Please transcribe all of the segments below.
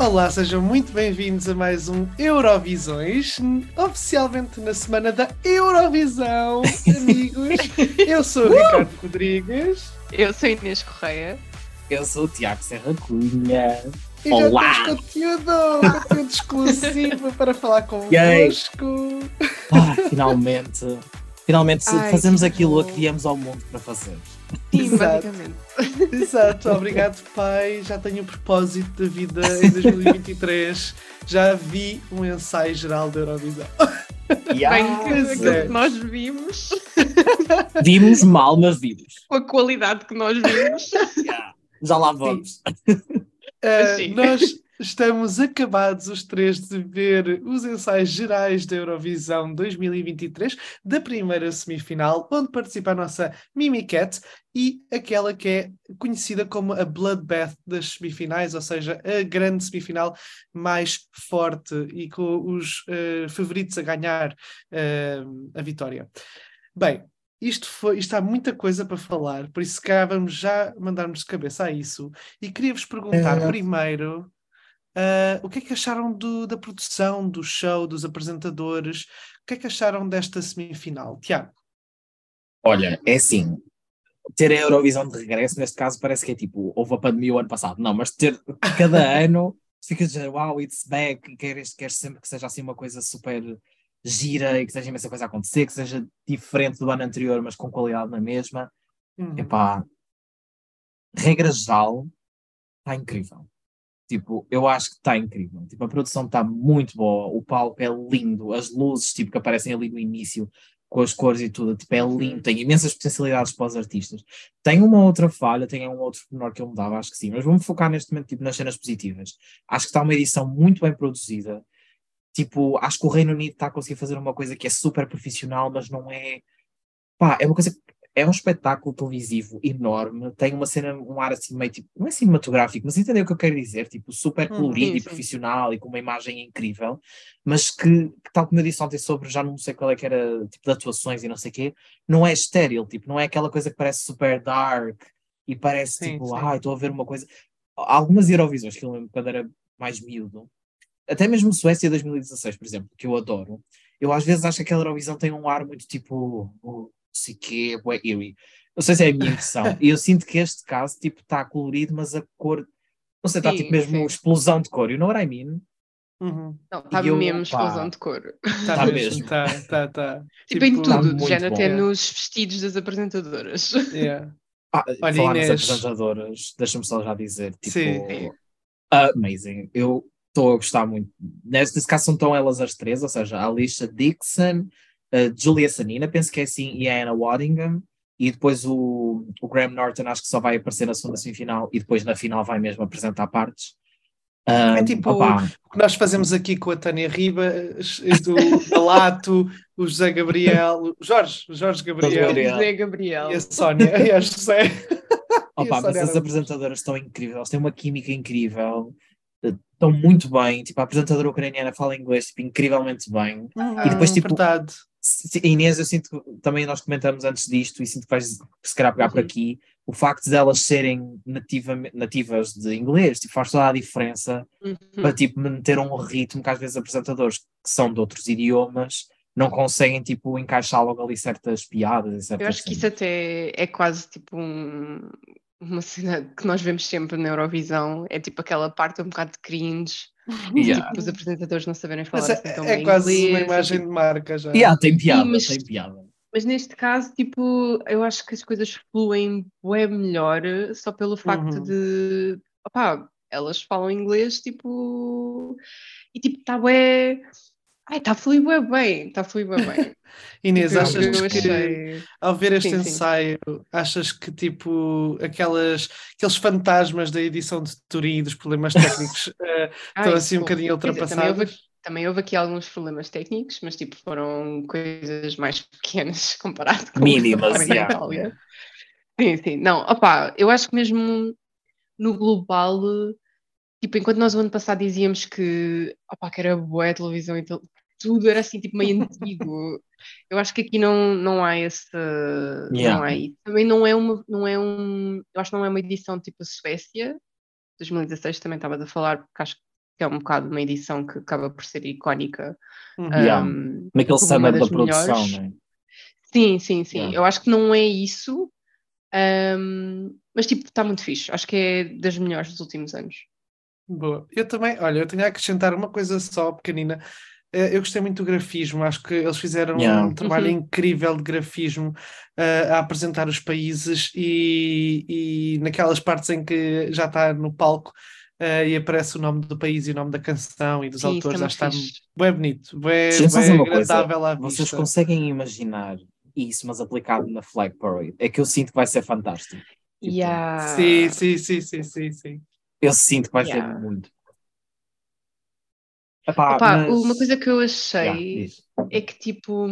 Olá, sejam muito bem-vindos a mais um Eurovisões, oficialmente na semana da Eurovisão, amigos. Eu sou o Ricardo Rodrigues. Eu sou Inês Correia. Eu sou o Tiago Serra Cunha. E Olá! já temos conteúdo, conteúdo exclusivo para falar convosco. Ah, finalmente, finalmente Ai, fazemos que aquilo a bom. que viemos ao mundo para fazer. Sim, basicamente. Exato, obrigado pai. Já tenho o propósito da vida em 2023. Já vi um ensaio geral da Eurovisão. Yeah. Bem, que, é. que nós vimos, Vimos mal, mas vimos. com a qualidade que nós vimos. Yeah. Já lá vamos. Uh, Sim. nós estamos acabados os três de ver os ensaios gerais da Eurovisão 2023, da primeira semifinal, onde participa a nossa Mimi Cat e aquela que é conhecida como a Bloodbath das semifinais, ou seja, a grande semifinal mais forte e com os uh, favoritos a ganhar uh, a vitória. Bem, isto, foi, isto há muita coisa para falar, por isso se calhar vamos já mandarmos de cabeça a isso. E queria-vos perguntar É. primeiro ah, o que é que acharam do- da produção, do show, dos apresentadores? O que é que acharam desta semifinal? Tiago, Olha, é assim. Ter a Eurovisão de regresso, neste caso, parece que é tipo, houve a pandemia o ano passado. Não, mas ter cada ano, fica a dizer, wow, it's back, e queres, queres sempre que seja assim uma coisa super gira e que seja imensa coisa a acontecer, que seja diferente do ano anterior, mas com qualidade na mesma. Uhum. Epá, regra geral, está incrível. Tipo, eu acho que está incrível. Tipo, a produção está muito boa, o palco é lindo, as luzes tipo, que aparecem ali no início, com as cores e tudo, tipo, é lindo, tem imensas potencialidades para os artistas. Tem uma outra falha, tem um outro menor que eu mudava, acho que sim, mas vamos focar neste momento tipo, nas cenas positivas. Acho que está uma edição muito bem produzida. Tipo, acho que o Reino Unido está a conseguir fazer uma coisa que é super profissional, mas não é. Pá, é uma coisa que é um espetáculo televisivo enorme, tem uma cena, um ar assim meio tipo, não é cinematográfico, mas entendeu o que eu quero dizer? Tipo, super Hum, colorido sim, e profissional e com uma imagem incrível, mas que, tal como eu disse ontem sobre, já não sei qual é que era, tipo, de atuações e não sei o quê, não é estéril, tipo, não é aquela coisa que parece super dark e parece Sim, tipo, ai, estou a ver uma coisa. Algumas Eurovisões que eu lembro quando era mais miúdo, até mesmo Suécia 2016, por exemplo, que eu adoro, eu às vezes acho que aquela Eurovisão tem um ar muito tipo, não sei o quê, bué eerie. Não sei se é a minha impressão. E eu sinto que este caso, tipo, está colorido, mas a cor, não sei, está tipo mesmo sim. explosão de cor. You know what I mean? Uhum. Não, está eu, mesmo explosão de cor. Tá Tá mesmo, mesmo. tá, tá, tá. Tipo, em tá tudo, de género até nos vestidos das apresentadoras. Yeah. Ah, Olha, falar nas Inês. apresentadoras, deixa-me só já dizer, tipo, Sim. amazing. Eu estou a gostar muito. Neste caso são tão elas as três, ou seja, a Alicia Dixon, a Julia Sanina, penso que é assim, e a Anna Waddingham, e depois o, o Graham Norton acho que só vai aparecer na segunda semifinal e depois na final vai mesmo apresentar partes. Ah, É tipo- opá, O que nós fazemos aqui com a Tânia Ribas, do Alato, o José Gabriel, o Jorge, o Jorge Gabriel Gabriel. José Gabriel. e a Sónia e a José. E a Opa, mas as apresentadoras estão incríveis, elas têm uma química incrível, estão muito bem. Tipo, a apresentadora ucraniana fala inglês tipo, incrivelmente bem. Uhum, E depois, tipo, verdade. Inês, eu sinto que também nós comentamos antes disto e sinto que vais se calhar pegar por Uhum. aqui o facto de elas serem nativa, nativas de inglês tipo, faz toda a diferença Uhum. para tipo, manter um ritmo que às vezes apresentadores que são de outros idiomas não conseguem tipo, encaixar logo ali certas piadas certas Eu acho que isso até é quase tipo um- uma cena que nós vemos sempre na Eurovisão. É tipo aquela parte um bocado de cringe, Yeah. tipo, os apresentadores não saberem falar Mas é, assim tão é bem quase inglês. uma imagem tipo, de marca já. Yeah, tem piada, mas- tem piada. Mas neste caso, tipo, eu acho que as coisas fluem bem melhor só pelo facto Uhum. de, opá, elas falam inglês, tipo, e tipo, está bem, ai, está a fluir bem, está a fluir bem. Inês, Tipo, achas eu que ao ver este Sim, sim. ensaio, achas que tipo aquelas, aqueles fantasmas da edição de Turim e dos problemas técnicos estão Ai, assim um bocadinho Quer dizer, também houve, ultrapassados? também houve aqui alguns problemas técnicos, mas tipo, foram coisas mais pequenas comparado com Mínimas, o que foi na yeah. Itália. Sim, sim. Não, opá, eu acho que mesmo no global, tipo, enquanto nós o ano passado dizíamos que, opá, que era boa a televisão e tal, tudo era assim, tipo, meio antigo. Eu acho que aqui não, não há esse. Não Yeah. há isso. Também não é uma. Não é um, eu acho que não é uma edição tipo a Suécia. 2016 também estava a falar, porque acho que é um bocado uma edição que acaba por ser icónica. Uhum. Yeah. um, Naquele uma da das produção, melhores. não é? Sim, sim, sim. Yeah. Eu acho que não é isso, um, mas tipo, está muito fixe. Acho que é das melhores dos últimos anos. Boa. Eu também, olha, eu tenho a acrescentar uma coisa só, pequenina. Eh, Eu gostei muito do grafismo, acho que eles fizeram Yeah. um trabalho Uhum. incrível de grafismo eh, a apresentar os países e, e naquelas partes em que já está no palco eh, e aparece o nome do país e o nome da canção e dos Sim, é autores, acho que está bem bonito, bem, bem uma coisa. agradável à Vocês vista. conseguem imaginar isso, mas aplicado na Flag Parade? É que eu sinto que vai ser fantástico. Tipo, Yeah. Sim, sim, sim, sim, sim, sim. Eu sinto que vai Yeah. ser muito. Epá, Opa, mas- uma coisa que eu Yeah, achei diz. é que tipo,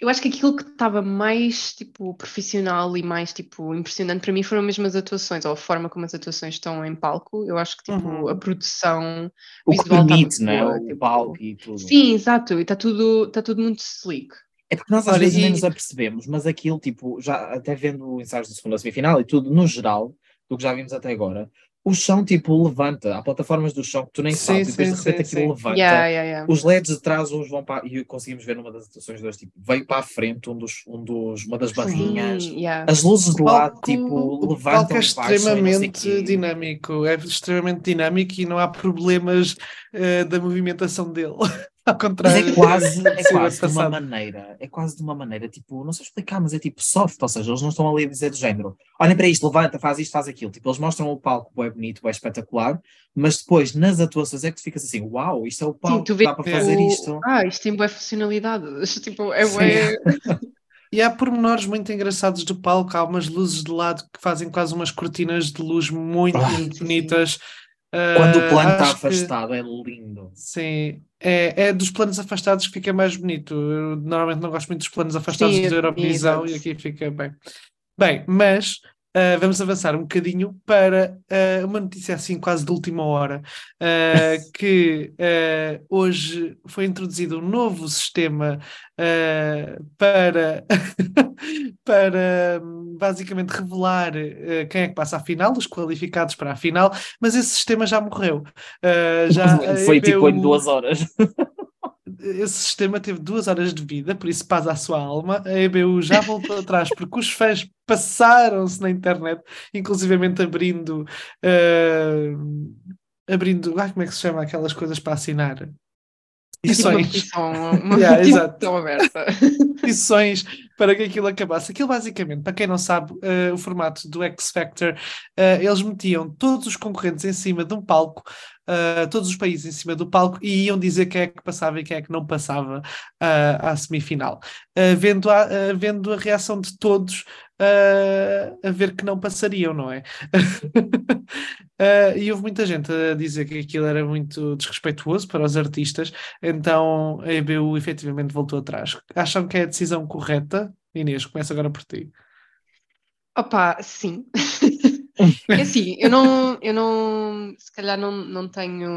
eu acho que aquilo que estava mais tipo profissional e mais tipo impressionante para mim foram mesmo as atuações, ou a forma como as atuações estão em palco. Eu acho que tipo Uhum. a produção O que visual está permite, né? boa, O tipo- palco e tudo. Sim, exato, e está tudo, está tudo muito slick. É porque nós às Olha, vezes nem e- nos apercebemos, mas aquilo, tipo, já até vendo ensaios da segunda semifinal e tudo, no geral, do que já vimos até agora, o chão, tipo, levanta. Há plataformas do chão que tu nem Sim, sabes, e depois de sim, repente sim, aquilo sim. levanta. Yeah, yeah, yeah. Os LEDs de trás uns vão para. E conseguimos ver numa das atuações dois, tipo, veio para a frente um dos, um dos, uma das barrinhas. Sim, yeah. As luzes de O lado, palco- tipo, o levantam palco é extremamente dinâmico, é extremamente dinâmico e não há problemas eh, da movimentação dele. Ao Mas contrário. é quase, é Sim, quase de uma maneira, é quase de uma maneira, tipo, não sei explicar, mas é tipo soft, ou seja, eles não estão ali a dizer do género, olhem para isto, levanta, faz isto, faz aquilo. Tipo, eles mostram o palco, é bonito, é espetacular, mas depois nas atuações é que tu ficas assim, uau, isto é o palco, tu vês dá para fazer o- isto. Ah, isto tem boa funcionalidade. Tipo, é Sim. bué- E há pormenores muito engraçados do palco, há umas luzes de lado que fazem quase umas cortinas de luz muito Ah. Sim, sim, sim. Quando o Eh, plano está acho que- afastado, é lindo. Sim, é, é dos planos afastados que fica mais bonito. Eu normalmente não gosto muito dos planos afastados Sim, da Eurovisão e aqui fica bem. Bem, mas ah, vamos avançar um bocadinho para ah, uma notícia assim quase de última hora, ah, que hoje foi introduzido um novo sistema para, para basicamente revelar quem é que passa à final, os qualificados para a final, mas esse sistema já morreu. Já Foi tipo em duas horas. Esse sistema teve duas horas de vida, por isso paz à sua alma. A EBU já voltou atrás porque os fãs passaram-se na internet, inclusivamente abrindo. ah, abrindo. Ah, como é que se chama aquelas coisas para assinar? Tipo uma Petições. petição, uma Yeah, petição aberta. petições para que aquilo acabasse. Aquilo basicamente, para quem não sabe, eh, o formato do X Factor, eh, eles metiam todos os concorrentes em cima de um palco, eh, todos os países em cima do palco e iam dizer quem é que passava e quem é que não passava à semifinal. Vendo, a, vendo a reação de todos eh, a ver que não passariam, não é? Eh, e houve muita gente a dizer que aquilo era muito desrespeituoso para os artistas, então a EBU efetivamente voltou atrás. Acham que é a decisão correta? Inês, começa agora por ti. Opa, sim. É assim, eu não, eu não, se calhar não, não tenho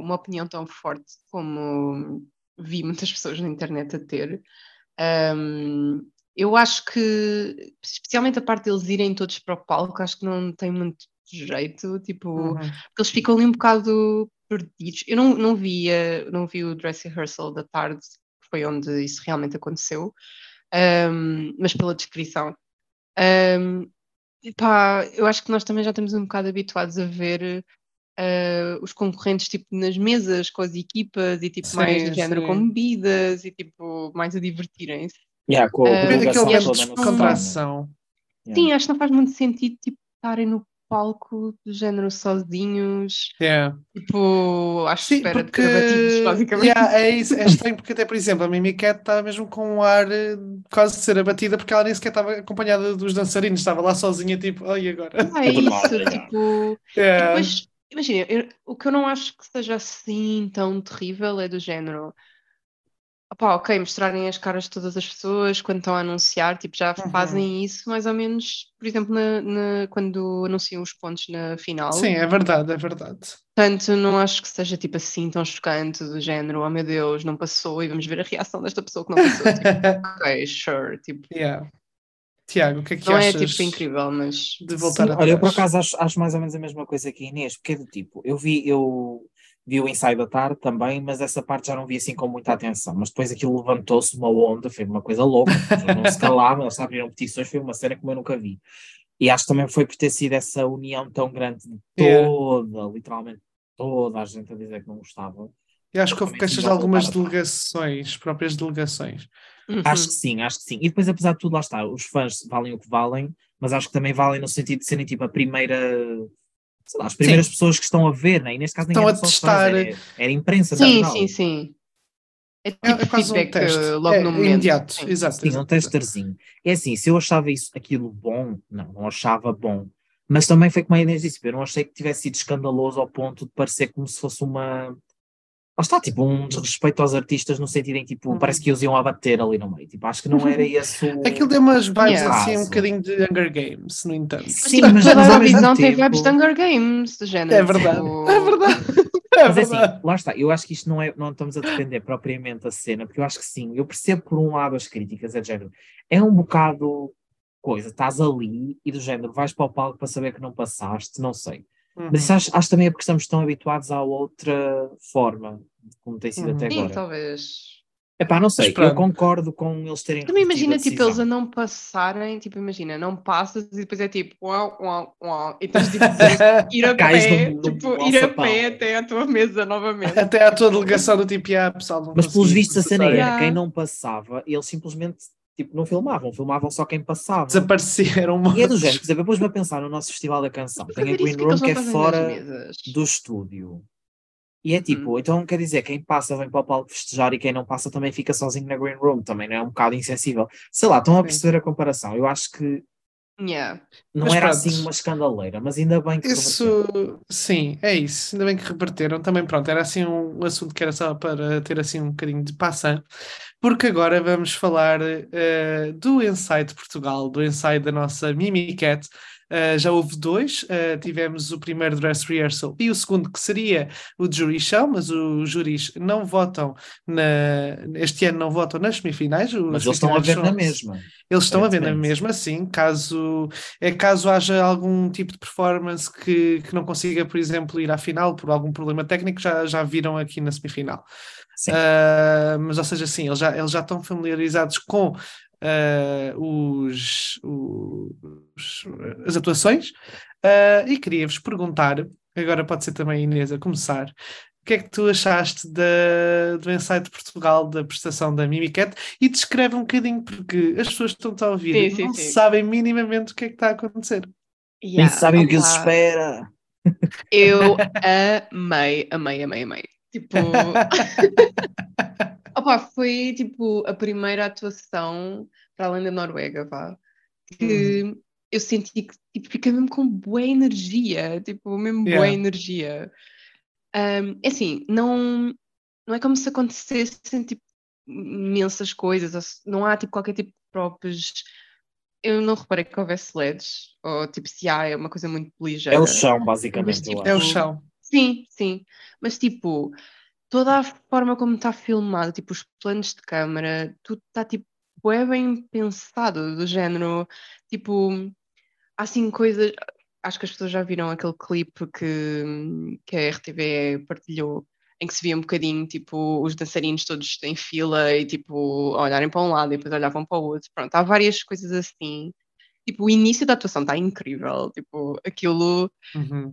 uma opinião tão forte como vi muitas pessoas na internet a ter. Ahm, eu acho que, especialmente a parte deles irem todos para o palco, acho que não tem muito jeito, tipo, Uhum. porque eles ficam ali um bocado perdidos. Eu não, não vi, eh, não vi o dress rehearsal da tarde, que foi onde isso realmente aconteceu, ahm, mas pela descrição. Ahm, epá, eu acho que nós também já estamos um bocado habituados a ver eh, os concorrentes tipo nas mesas com as equipas e tipo mais Sim, do género sim. com bebidas e tipo mais a divertirem-se. Yeah, com, a- Ah, Aquele de descontração. Yeah. Sim, acho que não faz muito sentido tipo estarem no palco do género sozinhos, Yeah. tipo, à Sim, espera porque de abatidos, basicamente. yeah, é, isso, é estranho porque até, por exemplo, a Mimi Cat está mesmo com um ar eh, quase de ser abatida porque ela nem sequer estava acompanhada dos dançarinos, estava lá sozinha, tipo, ai agora. Ah, é nada, isso, tipo, e Yeah. depois, imagina, eu- o que eu não acho que seja assim tão terrível é do género. Opá, ok, mostrarem as caras de todas as pessoas quando estão a anunciar, tipo, já Uhum. fazem isso mais ou menos, por exemplo, na, na- quando anunciam os pontos na final. Sim, é verdade, é verdade. Portanto, não acho que seja tipo assim tão chocante do género, oh meu Deus, não passou e vamos ver a reação desta pessoa que não passou. Tipo, ok, sure, tipo, Yeah. Tiago, o que é que não é achas tipo incrível, mas de voltar Sim, olha, eu por atrás? acho, acho mais ou menos a mesma coisa que a Inês, porque é do tipo, eu vi, eu, vi o ensaio da tarde também, mas essa parte já não vi assim com muita atenção. Mas depois aquilo levantou-se uma onda, foi uma coisa louca, não se calavam, eles abriram petições, foi uma cena como eu nunca vi. E acho que também foi por ter sido essa união tão grande de toda, yeah. literalmente toda a gente a dizer que não gostava. E acho que houve queixas de algumas delegações, próprias delegações. Uhum. Acho que sim, acho que sim. E depois, apesar de tudo, lá está, os fãs valem o que valem, mas acho que também valem no sentido de serem tipo a primeira sei lá, as primeiras sim. pessoas que estão a ver, né? e neste caso estão a testar. Fãs, era, era imprensa Sim, sim, sim. É, tipo é, é quase feedback um teste. logo é, no momento. Imediato, sim. exato. Sim, um testerzinho. É assim, se eu achava isso, aquilo bom, não, não achava bom. Mas também foi como a Inês disse, eu não achei que tivesse sido escandaloso ao ponto de parecer como se fosse uma Lá está, tipo, um desrespeito aos artistas no sentido em tipo, uhum. parece que os iam abater ali no meio. Tipo, acho que não era esse o. Aquilo deu umas vibes yeah. assim, um bocadinho de Hunger Games, no entanto. Sim, mas toda a visão tem vibes de Hunger Games, de género. É verdade, tipo... é verdade. É mas assim, lá está, eu acho que isto não é, não estamos a defender propriamente a cena, porque eu acho que sim, eu percebo por um lado as críticas, é de género, é um bocado coisa, estás ali e do género, vais para o palco para saber que não passaste, não sei. Uhum. Mas isso acho, acho também é porque estamos tão habituados à outra forma, como tem sido uhum. até agora. Sim, talvez. Epá, não sei, eu concordo com eles terem. Também imagina, tipo, eles a não passarem, tipo, imagina, não passas e depois é tipo, uau, uau, uau, e tens tipo ir a pé, no, no, tipo, ir a pé até à tua mesa novamente. Até à tua delegação do tipo, ah, pessoal, não Mas pelos vistos a cena era, quem não passava, eles simplesmente tipo, não filmavam, filmavam só quem passava. Desapareceram. E é do género, por exemplo, depois-me a pensar no nosso Festival da Canção. Tem a Green Room que é fora do estúdio. E é tipo, hum. então quer dizer, quem passa vem para o palco festejar e quem não passa também fica sozinho na Green Room, também não é um bocado insensível. Sei lá, estão a perceber a comparação. Eu acho que Yeah. Não mas era pronto, assim uma escandaleira, mas ainda bem que Isso, sim, é isso. Ainda bem que reverteram. Também, pronto, era assim um, assunto que era só para ter assim um bocadinho de passão, porque agora vamos falar uh, do ensaio de Portugal, do ensaio da nossa Mimi Cat, Uh, já houve dois, uh, tivemos o primeiro dress rehearsal e o segundo que seria o de jury show, mas os juris não votam na, este ano não votam nas semifinais. Mas eles estão a ver na mesma. Eles estão a ver na mesma, sim, caso, é caso haja algum tipo de performance que, que não consiga, por exemplo, ir à final por algum problema técnico, já, já viram aqui na semifinal. Uh, mas, ou seja, sim, eles já, eles já estão familiarizados com uh, os, os, as atuações uh, e queria-vos perguntar, agora pode ser também a Inês a começar, o que é que tu achaste da, do ensaio de Portugal, da prestação da Mimicat? E descreve um bocadinho, porque as pessoas que estão a ouvir sim, não sim, sabem minimamente o que é que está a acontecer. Yeah, Nem sabem o que os espera. Eu amei, amei, amei, amei. Tipo. Opa, foi tipo a primeira atuação para além da Noruega, vá, que uhum. eu senti que tipo, fiquei mesmo com boa energia, tipo, mesmo yeah. boa energia. Um, é assim, não, não é como se acontecessem tipo, imensas coisas, não há tipo qualquer tipo de próprios. Eu não reparei que houvesse LEDs, ou tipo, se há, é uma coisa muito ligeira. É o chão, basicamente. Mas, tipo, é o chão. Sim, sim. Mas tipo, toda a forma como está filmado, tipo os planos de câmara, tudo está tipo é bem pensado, do género, tipo, há assim coisas, acho que as pessoas já viram aquele clipe que, que a RTV partilhou, em que se via um bocadinho, tipo, os dançarinos todos em fila e, tipo, olharem para um lado e depois olhavam para o outro, pronto, há várias coisas assim. Tipo, o início da atuação está incrível, tipo, aquilo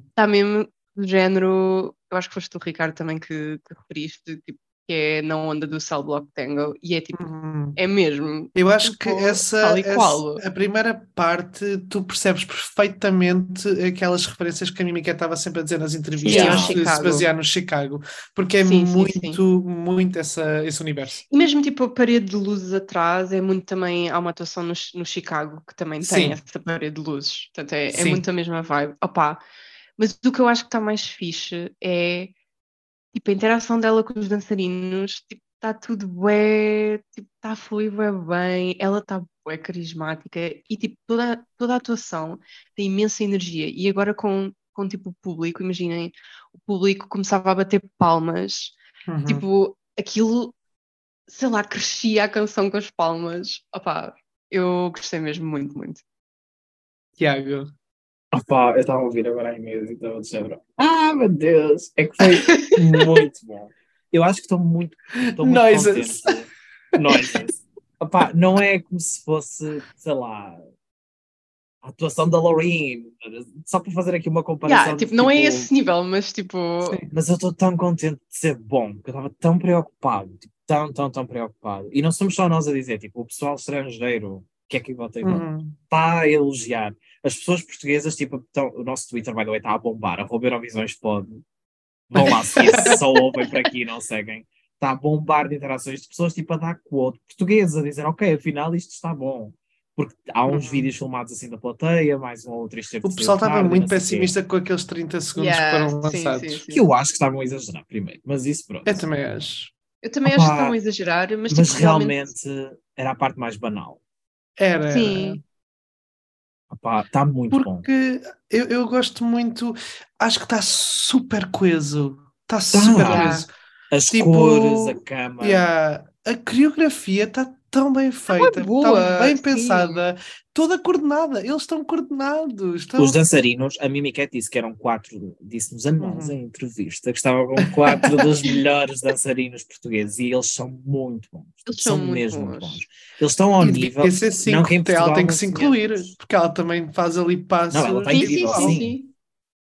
está uhum. mesmo do género, eu acho que foste tu, Ricardo, também que, que referiste, tipo, que é na onda do Cell Block Tango, e é tipo, uhum. é mesmo. Eu acho tipo, que essa, essa, a primeira parte, tu percebes perfeitamente aquelas referências que a Mimica estava sempre a dizer nas entrevistas, yeah. de se basear no Chicago, porque é sim, muito, sim, sim. muito essa, esse universo. E mesmo tipo a parede de luzes atrás, é muito também, há uma atuação no, no Chicago que também tem essa parede de luzes, portanto é, é muito a mesma vibe. Opa, mas o que eu acho que está mais fixe é tipo, a interação dela com os dançarinos, tipo, está tudo bué, tipo, está a fluir bué bem, ela está bué carismática e, tipo, toda, toda a atuação tem imensa energia e agora com, com, tipo, o público, imaginem, o público começava a bater palmas, uhum. tipo, aquilo, sei lá, crescia a canção com as palmas, opá, eu gostei mesmo muito, muito. Tiago, Opa, eu estava a ouvir agora a Inês e estava de género. Ah, meu Deus! É que foi muito bom. Eu acho que estou muito, estou muito Noises. Noises. Opa, não é como se fosse, sei lá, a atuação da Lorraine. Só para fazer aqui uma comparação. Yeah, tipo, não é tipo, esse nível, mas tipo. Sim. Mas eu estou tão contente de ser bom, porque eu estava tão preocupado, tipo, tão, tão, tão preocupado. E não somos só nós a dizer, tipo, o pessoal estrangeiro, que é que bom, Uhum. está a elogiar. As pessoas portuguesas, tipo, o nosso Twitter, by the way, está a bombar, arroba Eurovisões pode. Vão lá se só ouvem por aqui e não seguem. Está a bombar de interações de pessoas, tipo, a dar quote portugueses, a dizer, ok, afinal isto está bom. Porque há uns Uhum. vídeos filmados assim da plateia, mais um ou outro isto teve O pessoal estava tarde, muito pessimista com aqueles 30 segundos Yeah, que foram sim, lançados. sim, sim. Que eu acho que estavam a exagerar primeiro, mas isso pronto. Eu também acho. Eu também Opa, acho que estão a exagerar, mas, Mas tipo, realmente era a parte mais banal. Era. Sim. Está muito bom. Porque eu, eu gosto muito, acho que está super coeso. Está Tá. super coeso. As tipo, cores, a cama. Yeah. A coreografia está tão bem feita, Tá boa, tão bem sim. pensada, toda coordenada. Eles estão coordenados. Estão... Os dançarinos, a Mimi Cat disse que eram quatro, disse-nos a nós Uhum. em entrevista, que estavam com quatro dos melhores dançarinos portugueses e eles são muito bons. Eles são muito mesmo muito bons. bons. Eles estão ao E nível. ser cinco, não que em até ela Portugal tem que se incluir, porque ela também faz ali passos. Não, ela está Sim, sim, sim.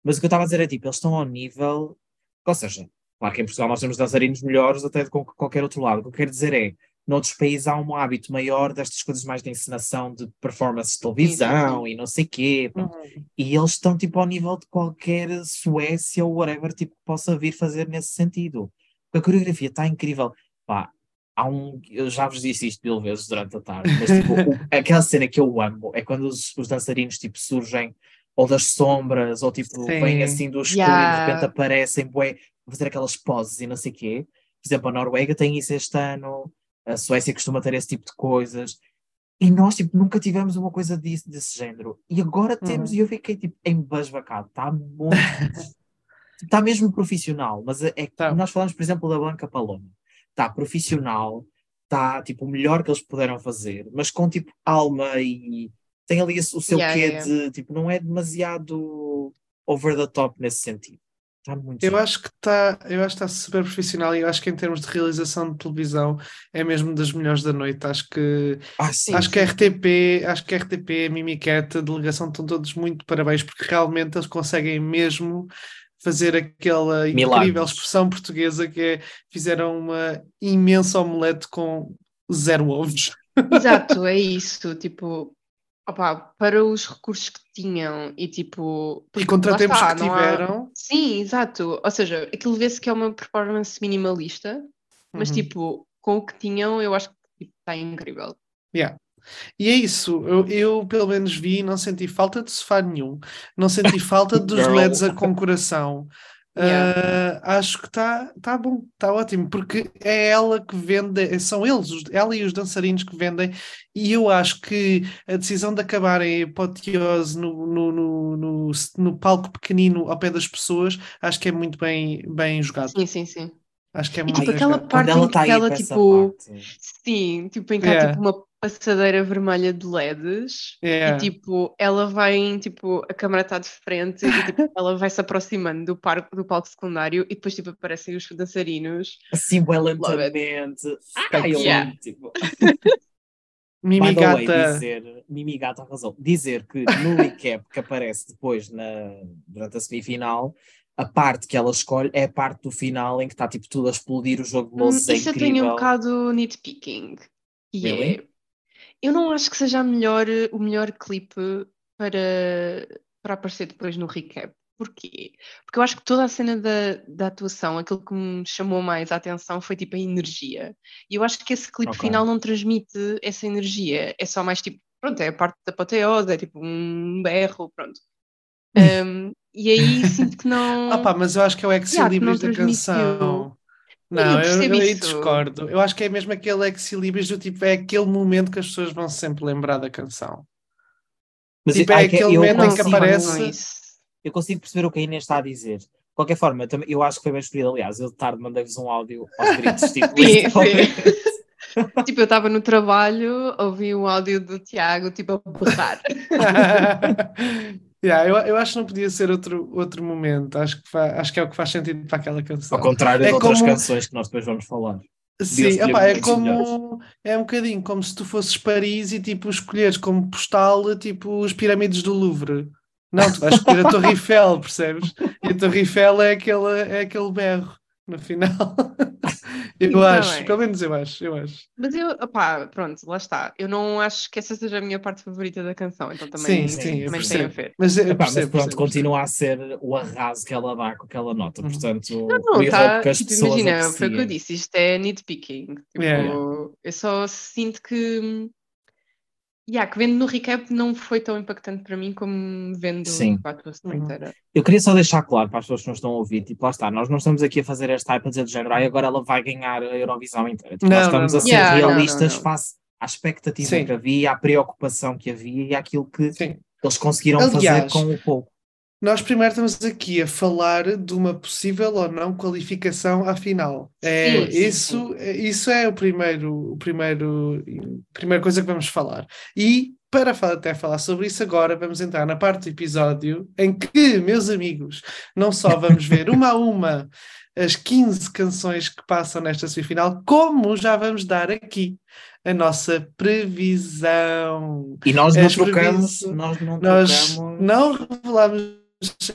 Mas o que eu estava a dizer é tipo, eles estão ao nível. Ou seja, claro que em Portugal nós temos dançarinos melhores até de qual- qualquer outro lado. O que eu quero dizer é, noutros países há um hábito maior destas coisas mais de encenação de performance de televisão e não sei quê. Uhum. E eles estão tipo ao nível de qualquer Suécia ou whatever tipo, que possa vir fazer nesse sentido. Porque a coreografia está incrível. Pá, há um, eu já vos disse isto mil vezes durante a tarde, mas tipo, o- aquela cena que eu amo é quando os, os dançarinos tipo, surgem ou das sombras, ou tipo, Sim. vêm assim do escuro e Yeah. de repente aparecem, bué, fazer aquelas poses e não sei o quê. Por exemplo, a Noruega tem isso este ano, a Suécia costuma ter esse tipo de coisas. E nós, tipo, nunca tivemos uma coisa disso, desse género. E agora temos, Uhum. e eu fiquei, tipo, embasbacado. Está muito... Está mesmo profissional. Mas é é que Tá. nós falamos, por exemplo, da Blanca Paloma. Está profissional, está, tipo, o melhor que eles puderam fazer, mas com, tipo, alma e... Tem ali o seu Yeah, quê yeah. de... Tipo, não é demasiado over the top nesse sentido. Está muito Eu giro. acho que está, eu acho que está super profissional e eu acho que em termos de realização de televisão é mesmo das melhores da noite. Acho que Ah, sim. acho que a RTP, acho que a RTP, a Mimicat, a delegação estão todos muito de parabéns porque realmente eles conseguem mesmo fazer aquela incrível Milagres. expressão portuguesa que é fizeram uma imensa omelete com zero ovos. Exato, é isso. Tipo, opá, para os recursos que tinham e tipo. E contra tempos está, que não há- tiveram. Sim, exato. Ou seja, aquilo vê-se que é uma performance minimalista, mas Uhum. tipo, com o que tinham, eu acho que tipo, está incrível. Yeah. E é isso, eu, eu pelo menos vi e não senti falta de sofá nenhum, não senti falta dos. LEDs a com coração. Yeah. Ah, acho que está tá bom, está ótimo, porque é ela que vende, são eles, ela e os dançarinos que vendem, e eu acho que a decisão de acabarem a apoteose no, no, no, no, no palco pequenino ao pé das pessoas, acho que é muito bem, bem jogado. Sim, sim, sim. Acho que é E muito tipo aquela parte ela em que aí ela tipo. Sim, tipo, em que há Yeah. tipo uma passadeira vermelha de LEDs Yeah. e tipo, ela vai em, tipo, a câmara está de frente e tipo, ela vai se aproximando do, parque, do palco secundário e depois tipo aparecem os dançarinos. Assim, bem lentamente. Ah, Yeah. tipo. Mimi By the way, Gata. dizer, Mimi Gata razão, dizer que no recap que aparece depois na, durante a semifinal, a parte que ela escolhe é a parte do final em que está tipo tudo a explodir, o jogo de Hum, luzes é isso eu incrível. tenho um bocado nitpicking. E é, Really? eu não acho que seja a melhor, o melhor clipe para, para aparecer depois no recap. Porquê? Porque eu acho que toda a cena da, da atuação, aquilo que me chamou mais a atenção foi tipo a energia. E eu acho que esse clipe Ok. final não transmite essa energia. É só mais tipo, pronto, é a parte da apoteose, é tipo um berro, pronto. Um, e aí sinto que não. Ah pá, mas eu acho que é o ex-libris da canção. eu Não, eu, eu aí isso. discordo. Eu acho que é mesmo aquele ex-libris do tipo, é aquele momento que as pessoas vão sempre lembrar da canção. Mas Tipo, eu- é que aquele eu, momento em que aparece- é eu consigo perceber o que a Inês está a dizer. De qualquer forma, eu, também, eu acho que foi bem escolhido. Aliás, eu de tarde mandei-vos um áudio aos gritos, tipo, Sim, literalmente. Tipo, eu estava no trabalho, ouvi um áudio do Tiago, tipo, a berrar. Yeah, eu, eu acho que não podia ser outro, outro momento. Acho que, acho que é o que faz sentido para aquela canção. Ao contrário É de outras como- canções que nós depois vamos falar. Sim, opá, é como é um bocadinho como se tu fosses Paris e tipo escolheres como postal tipo os pirâmides do Louvre. Não, tu vais escolher a Torre Eiffel, percebes? E a Torre Eiffel é aquele, é aquele berro no final. Eu Tá acho, pelo menos eu acho, eu acho. Mas eu, opá, pronto, lá está. Eu não acho que essa seja a minha parte favorita da canção, então também, Sim, sim, eu também tem a percebo. ver. Mas eu Epá, mas percebo, pronto, percebo, continua a ser o arraso que ela dá com aquela nota. Uhum. Portanto, Não, tá, hope que as tipo, pessoas imagina, foi o que eu disse, isto é nitpicking. Tipo, Yeah, eu só sinto que, yeah, que vendo no recap não foi tão impactante para mim como vendo Sim. a atuação inteira. Eu queria só deixar claro para as pessoas que não estão a ouvir, tipo, lá está, nós não estamos aqui a fazer esta hype a dizer do género, ai, agora ela vai ganhar a Eurovisão inteira. Tipo, Não, nós estamos não, a ser Yeah, não, não, realistas não. face à expectativa Sim. que havia, à preocupação que havia e àquilo que Sim. eles conseguiram Aliás, fazer com o pouco. Nós primeiro estamos aqui a falar de uma possível ou não qualificação à final. É, Sim, sim, isso, isso é o primeiro, o primeiro, primeira coisa que vamos falar. E para até falar sobre isso agora, vamos entrar na parte do episódio em que, meus amigos, não só vamos ver uma a uma as 15 canções que passam nesta semifinal, como já vamos dar aqui a nossa previsão. E nós não As trocamos, previsões- nós não Nós trocamos. não revelamos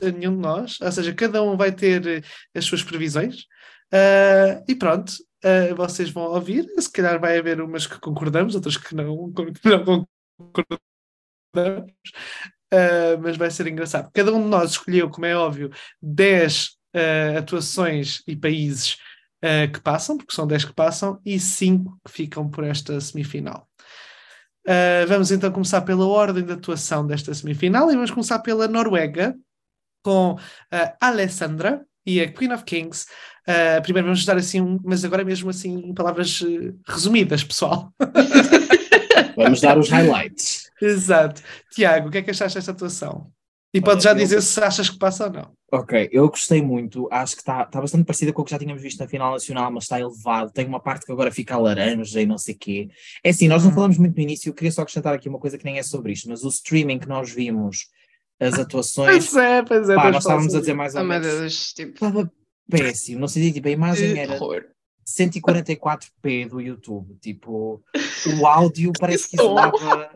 a nenhum de nós, ou seja, cada um vai ter eh, as suas previsões. Ah, e pronto, ah, vocês vão ouvir. Se calhar vai haver umas que concordamos, outras que não, que não concordamos. Ah, mas vai ser engraçado. Cada um de nós escolheu, como é óbvio, 10 ah, atuações e países que passam, porque são 10 que passam, e 5 que ficam por esta semifinal. Uh, vamos então começar pela ordem de atuação desta semifinal e vamos começar pela Noruega com a Alessandra e a Queen of Kings. Uh, primeiro vamos dar assim, um, mas agora mesmo assim em palavras uh, resumidas, pessoal. Vamos dar os highlights. Exato. Tiago, o que é que achaste desta atuação? E podes já eu- dizer se achas que passa ou não. Ok, eu gostei muito, acho que está tá bastante parecida com o que já tínhamos visto na final nacional, mas está elevado, tem uma parte que agora fica laranja e não sei o quê. É assim, nós não Uhum. falamos muito no início, eu queria só acrescentar aqui uma coisa que nem é sobre isto, mas o streaming que nós vimos, as atuações, Pois é, pois é. pá, nós estávamos a dizer mais ou menos, Deus, tipo, estava péssimo, não sei, tipo, a imagem que era horror. 144p do YouTube, tipo, o áudio parece que isolava,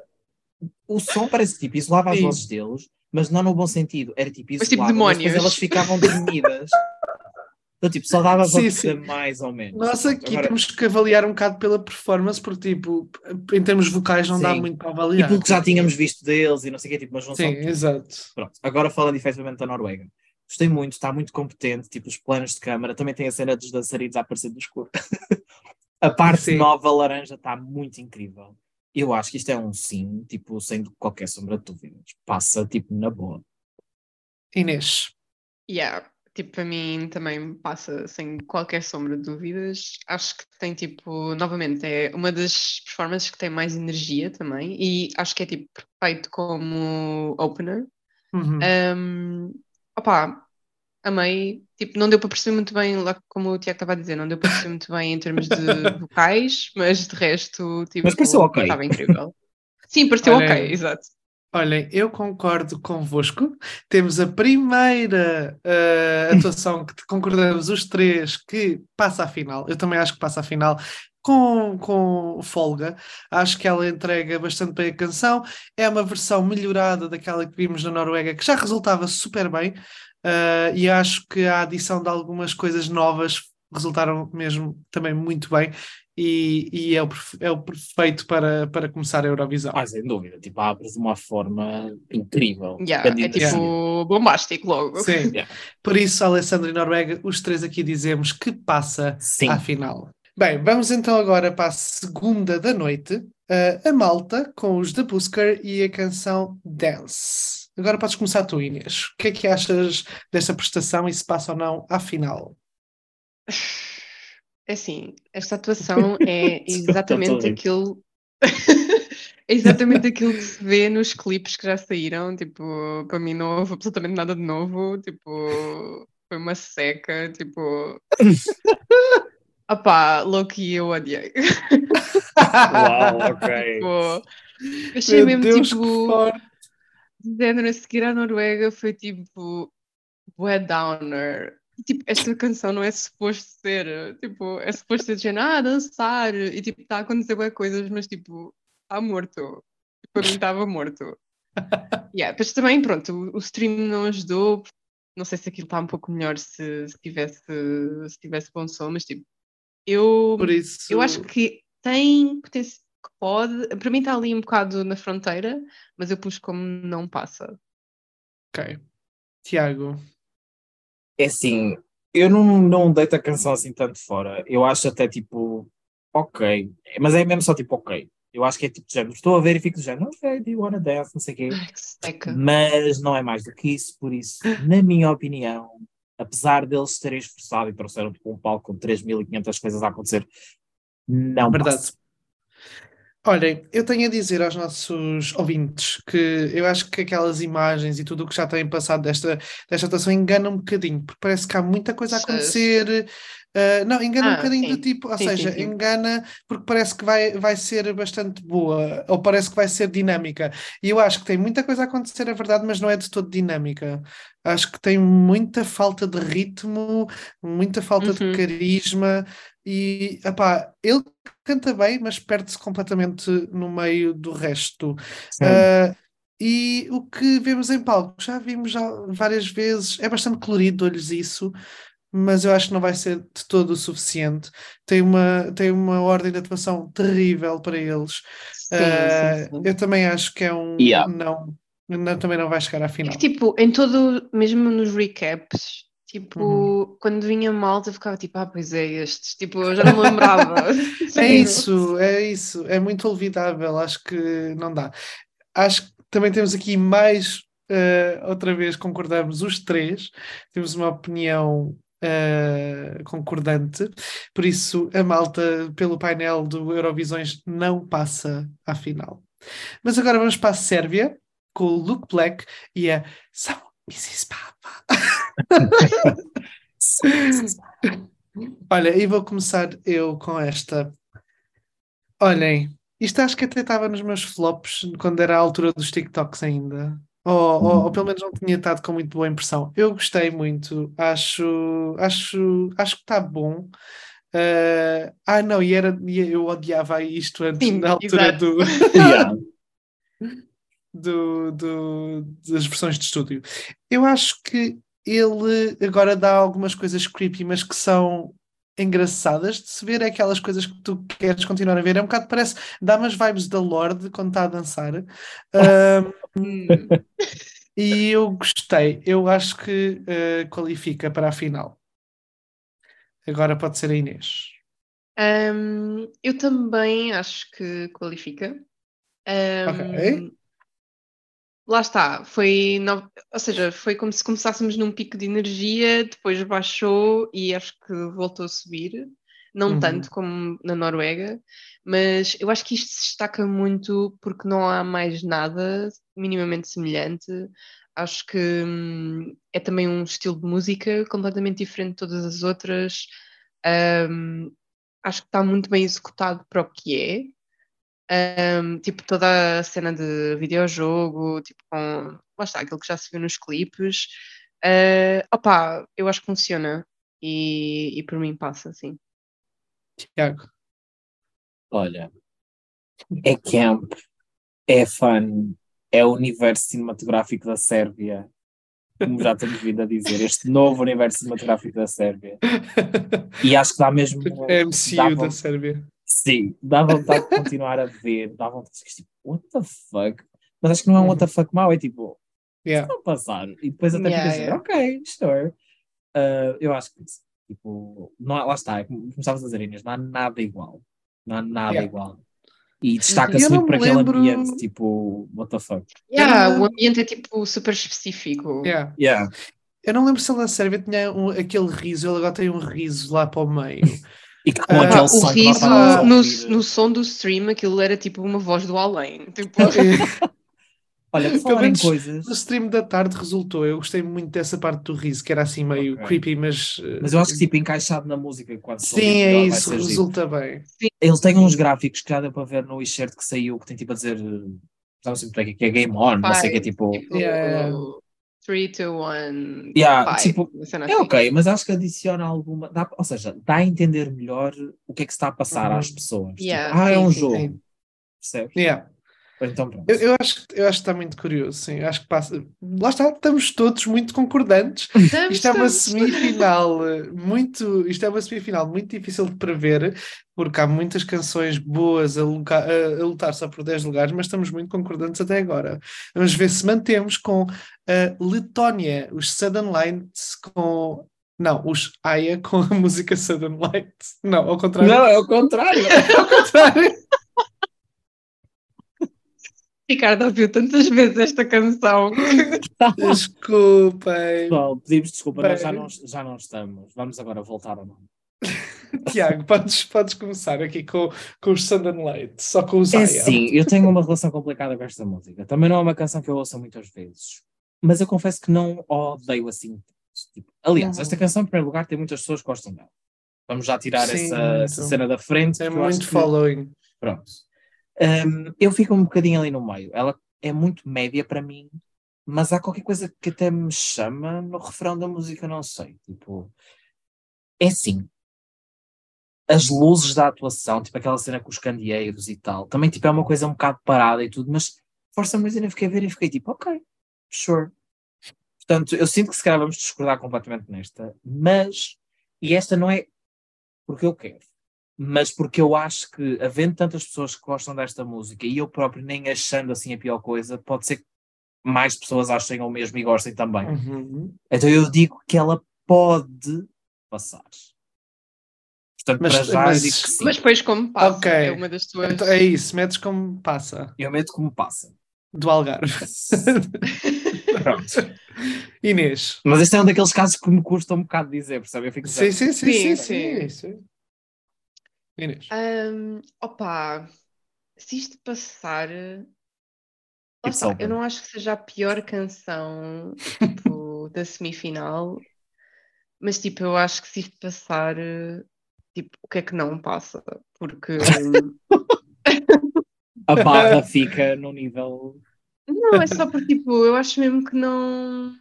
o som parece que tipo, isolava as vozes deles, mas não no bom sentido, era tipo Mas tipo isolava, mas depois demónios. elas ficavam dormidas. Então, tipo, só dava Sim, para sim. perceber mais ou menos. Nós aqui agora- temos que avaliar um bocado pela performance, porque, tipo, em termos vocais não dá Sim. muito para E avaliar. pelo que já tínhamos visto deles e não sei o quê, tipo, mas não Sim, são exato. Pronto, agora falando efetivamente da Noruega. Gostei muito, está muito competente, tipo, os planos de câmara, também tem a cena dos dançarinos a aparecer do escuro. a parte Sim. nova laranja está muito incrível. Eu acho que isto é um sim, tipo, sem qualquer sombra de dúvidas. Passa, tipo, na boa. Inês. Yeah, tipo, para mim também passa sem qualquer sombra de dúvidas. Acho que tem, tipo, novamente, é uma das performances que tem mais energia também, e acho que é, tipo, perfeito como opener. Uhum. Um, opá, amei. Tipo, não deu para perceber muito bem, lá como o Tiago estava a dizer, não deu para perceber muito bem em termos de vocais, mas de resto, tipo, Mas pareceu ok. estava incrível. Sim, pareceu Olha, ok, exato. Olhem, eu concordo convosco. Temos a primeira eh, atuação que concordamos os três que passa à final. Eu também acho que passa à final com, com folga. Acho que ela entrega bastante bem a canção. É uma versão melhorada daquela que vimos na Noruega, que já resultava super bem. eh, e acho que a adição de algumas coisas novas resultaram mesmo também muito bem. E, e é, o, é o perfeito para, para começar a Eurovisão. Ah, sem dúvida, tipo, abre de uma forma incrível. Yeah, é tipo bombástico logo. Sim. Yeah. Por isso, Alessandro e Noruega, os três aqui dizemos que passa Sim. à final. Bem, vamos então agora para a segunda da noite. eh, a Malta com os The Busker e a canção Dance. Agora podes começar tu, Inês. O que é que achas desta prestação e se passa ou não à final? É assim, esta atuação é exatamente aquilo. é exatamente aquilo que se vê nos clipes que já saíram. Tipo, para mim não houve absolutamente nada de novo. Tipo, foi uma seca. Tipo. Opá, Loki eu odiei. Uau, ok. Tipo, achei Meu mesmo Deus, tipo. de género a seguir à Noruega foi tipo bué downer. Tipo, esta canção não é suposto ser, tipo, é suposto ser de género, ah, dançar, e tipo, está a acontecer bué coisas, mas tipo, está morto. Para mim estava morto. yeah, mas também, pronto, o, o stream não ajudou, não sei se aquilo está um pouco melhor se, se, tivesse, se tivesse bom som, mas tipo, eu, isso. eu acho que tem potencial, que pode, para mim está ali um bocado na fronteira, mas eu pus como não passa. Ok. Tiago. É assim, eu não, não deito a canção assim tanto fora. Eu acho até tipo, ok. Mas é mesmo só tipo, ok. Eu acho que é tipo de género. Estou a ver e fico de género, ok, do you wanna dance, não sei o quê. Ai. Mas não é mais do que isso, por isso, na minha opinião, apesar deles terem esforçado e trouxeram tipo, um palco com 3.500 coisas a acontecer, não Verdade. passa. Olhem, eu tenho a dizer aos nossos ouvintes que eu acho que aquelas imagens e tudo o que já têm passado desta, desta atuação engana um bocadinho, porque parece que há muita coisa a acontecer. Ah, não, engana um Ah, bocadinho do sim. tipo, ou Sim, seja, sim, engana porque parece que vai, vai ser bastante boa, ou parece que vai ser dinâmica. E eu acho que tem muita coisa a acontecer, é verdade, mas não é de todo dinâmica. Acho que tem muita falta de ritmo, muita falta de Uhum. carisma, e epá, ele canta bem, mas perde-se completamente no meio do resto. Ah, e o que vemos em palco, já vimos já várias vezes, é bastante colorido, dou-lhes isso, mas eu acho que não vai ser de todo o suficiente. Tem uma, tem uma ordem de atuação terrível para eles. Sim, Ah, sim, sim. eu também acho que é um Yeah. não, não, também não vai chegar à É final. que, tipo, em todo, mesmo nos recaps, tipo, Uhum. quando vinha malta, eu ficava tipo, ah, pois é estes, tipo, eu já não me lembrava. É isso, é isso, é muito olvidável, acho que não dá. Acho que também temos aqui mais, eh, outra vez concordamos os três, temos uma opinião eh, concordante, por isso a malta pelo painel do Eurovisões não passa à final. Mas agora vamos para a Sérvia com o Luke Black e a Samo Mrs. Papa. Olha, e vou começar eu com esta. Olhem, isto acho que até estava nos meus flops quando era a altura dos TikToks ainda. Ou, ou, ou pelo menos não tinha estado com muito boa impressão. Eu gostei muito, acho, acho, acho que está bom. Eh, ah, não, e era, eu odiava isto antes, Sim, na altura exato. do, Yeah. do, do- das versões de estúdio. Eu acho que ele agora dá algumas coisas creepy, mas que são engraçadas de se ver, é aquelas coisas que tu queres continuar a ver. É um bocado, parece, dá umas vibes da Lorde quando está a dançar. Ahm, Hum, e eu gostei, eu acho que eh, qualifica para a final. Agora pode ser a Inês. hum, eu também acho que qualifica. Ok. Hum, Lá está, foi, no- ou seja, foi como se começássemos num pico de energia, depois baixou e acho que voltou a subir. Não Uhum. tanto como na Noruega, mas eu acho que isto se destaca muito porque não há mais nada minimamente semelhante. Acho que hum, é também um estilo de música completamente diferente de todas as outras. Hum, acho que está muito bem executado para o que é. Um, tipo, toda a cena de videojogo, tipo, com, lá está, aquilo que já se viu nos clipes. Uh, opá, eu acho que funciona e, e por mim passa, assim. Tiago. Olha, é camp, é fun, é o universo cinematográfico da Sérvia, como já temos vindo a dizer, este novo universo cinematográfico da Sérvia. E acho que dá mesmo. É MCU dá da Sérvia. Sim, dá vontade de continuar a ver, dá vontade de tipo, what the fuck? Mas acho que não é um Uhum. what the fuck mau, é tipo, Yeah. não passar. E depois até Yeah, ficas yeah. ok, sure. Uh, eu acho que, tipo, não há- lá está, é como estavas a dizer, Inês, não há nada igual. Não há nada Yeah. igual. E destaca-se muito me aquele lembro- ambiente, tipo, what the fuck. Yeah, não- o ambiente é tipo super específico. Yeah. Yeah. Eu não lembro se ele na Sérvia tinha um- aquele riso, ele agora tem um riso lá para o meio. E com Ah, aquele o riso a no, no som do stream, aquilo era tipo uma voz do além. Tipo, Olha, por Pelo falar em menos coisas, No stream da tarde resultou. Eu gostei muito dessa parte do riso, que era assim meio Ok. creepy, mas. mas eu acho que tipo encaixado na música quando Sim, é isso, resulta bem. Eles têm uns gráficos que já deu para ver no e-shirt que saiu, que tem tipo a dizer uh, Estava sempre aqui que é game on, não sei o que é tipo. Tipo, Yeah. 3, 2, 1. Yeah, tipo, cena É assim. ok, mas acho que adiciona alguma. dá- ou seja, dá a entender melhor o que é que se está a passar Uhum. às pessoas. Tipo, Yeah, ah, é sim, um sim, jogo. sim. Percebes? Yeah. Então. Eu, eu acho, que- eu acho que está muito curioso, sim. Eu acho que passa. Lá está, estamos todos muito concordantes. Estamos, Isto é uma estamos. semifinal eh, muito, isto é uma semifinal muito difícil de prever, porque há muitas canções boas a, lugar- a- a lutar só por 10 lugares, mas estamos muito concordantes até agora. Vamos ver se mantemos com a Letónia, os Southern Lights com. Não, os Aya com a música Southern Lights. Não, ao contrário. Não, é o contrário. ao contrário. Ricardo ouviu tantas vezes esta canção. Desculpem. Pessoal, pedimos desculpa, nós já não, já não estamos. Vamos agora voltar ao nome. Tiago, podes, podes começar aqui com, com os Southern Lights, só com os É Aya. sim, eu tenho uma relação complicada com esta música. Também não é uma canção que eu ouço muitas vezes. Mas eu confesso que não odeio assim. Tipo, aliás, Uhum. esta canção, em primeiro lugar, tem muitas pessoas que gostam dela. Vamos já tirar Sim, essa, essa cena da frente. É muito que- following. Pronto. Um, eu fico um bocadinho ali no meio. Ela é muito média para mim, mas há qualquer coisa que até me chama no refrão da música, não sei. Tipo, é assim. As luzes da atuação, tipo aquela cena com os candeeiros e tal, também tipo, é uma coisa um bocado parada e tudo, mas força eu fiquei a ver e fiquei tipo, ok, sure. Portanto, eu sinto que se calhar vamos discordar completamente nesta, mas, e esta não é porque eu quero, mas porque eu acho que, havendo tantas pessoas que gostam desta música e eu próprio nem achando assim a pior coisa, pode ser que mais pessoas achem o mesmo e gostem também. Uhum. Então eu digo que ela pode passar. Portanto, Mas- para já mas- digo que sim. Mas depois como passa, Ok. é uma das tuas... Então é isso, metes como passa Eu meto como passa. do Algarve. Pronto. Inês. Mas este é um daqueles casos que me custa um bocado dizer, percebe? Eu fico Sim, sim, sim, sim, Sim, sim. Inês. Ahm, opa, se isto passar... Eu não acho que seja a pior canção tipo, da semifinal, mas tipo, eu acho que se isto passar, tipo, o que é que não passa? Porque A barra fica no nível. Não, é só porque, tipo, eu acho mesmo que não.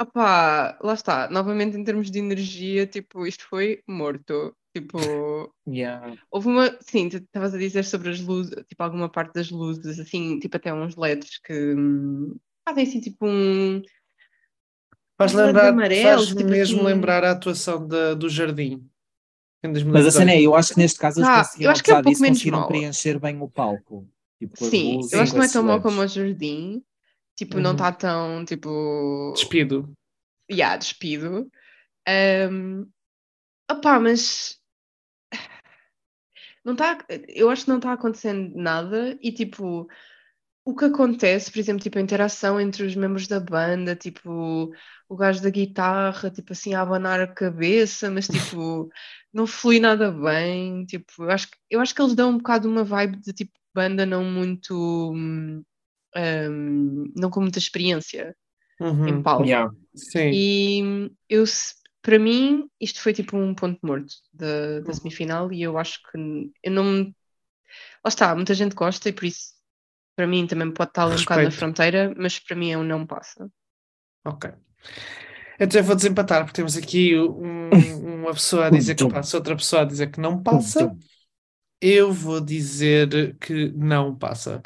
Opá, lá está. Novamente, em termos de energia, tipo, isto foi morto. Tipo, Yeah. houve uma. Sim, tu estavas a dizer sobre as luzes, tipo, alguma parte das luzes, assim, tipo, até uns LEDs que hum, fazem assim, tipo, um. Faz lembrar, amarelo, faz tipo mesmo assim. lembrar a atuação da- do Jardim. Em Mas a 2018. cena é, eu acho que neste caso eles Ah, conseguiram, eu acho que é um pouco disso, menos conseguiram mau. preencher bem o palco. Tipo, as Sim, luzes eu acho que não é tão mau como o Jardim. Tipo, não Uhum. está tão, tipo. Despido. yeah, despido. Um, opá, mas não tá, eu acho que não está acontecendo nada e tipo o que acontece, por exemplo, tipo a interação entre os membros da banda, tipo o gajo da guitarra, tipo assim a abanar a cabeça, mas tipo não flui nada bem, tipo eu acho que eu acho que eles dão um bocado uma vibe de tipo banda não muito hum, hum, não com muita experiência em Uhum. palco. Yeah. Sim. E eu, para mim, isto foi tipo um ponto morto da, da Uhum. semifinal e eu acho que eu não. me- Lá está, muita gente gosta e por isso, para mim, também pode estar ali um bocado na fronteira, mas para mim é um não passa. Ok. Então eu vou desempatar, porque temos aqui um- uma pessoa a dizer que passa, outra pessoa a dizer que não passa. Eu vou dizer que não passa.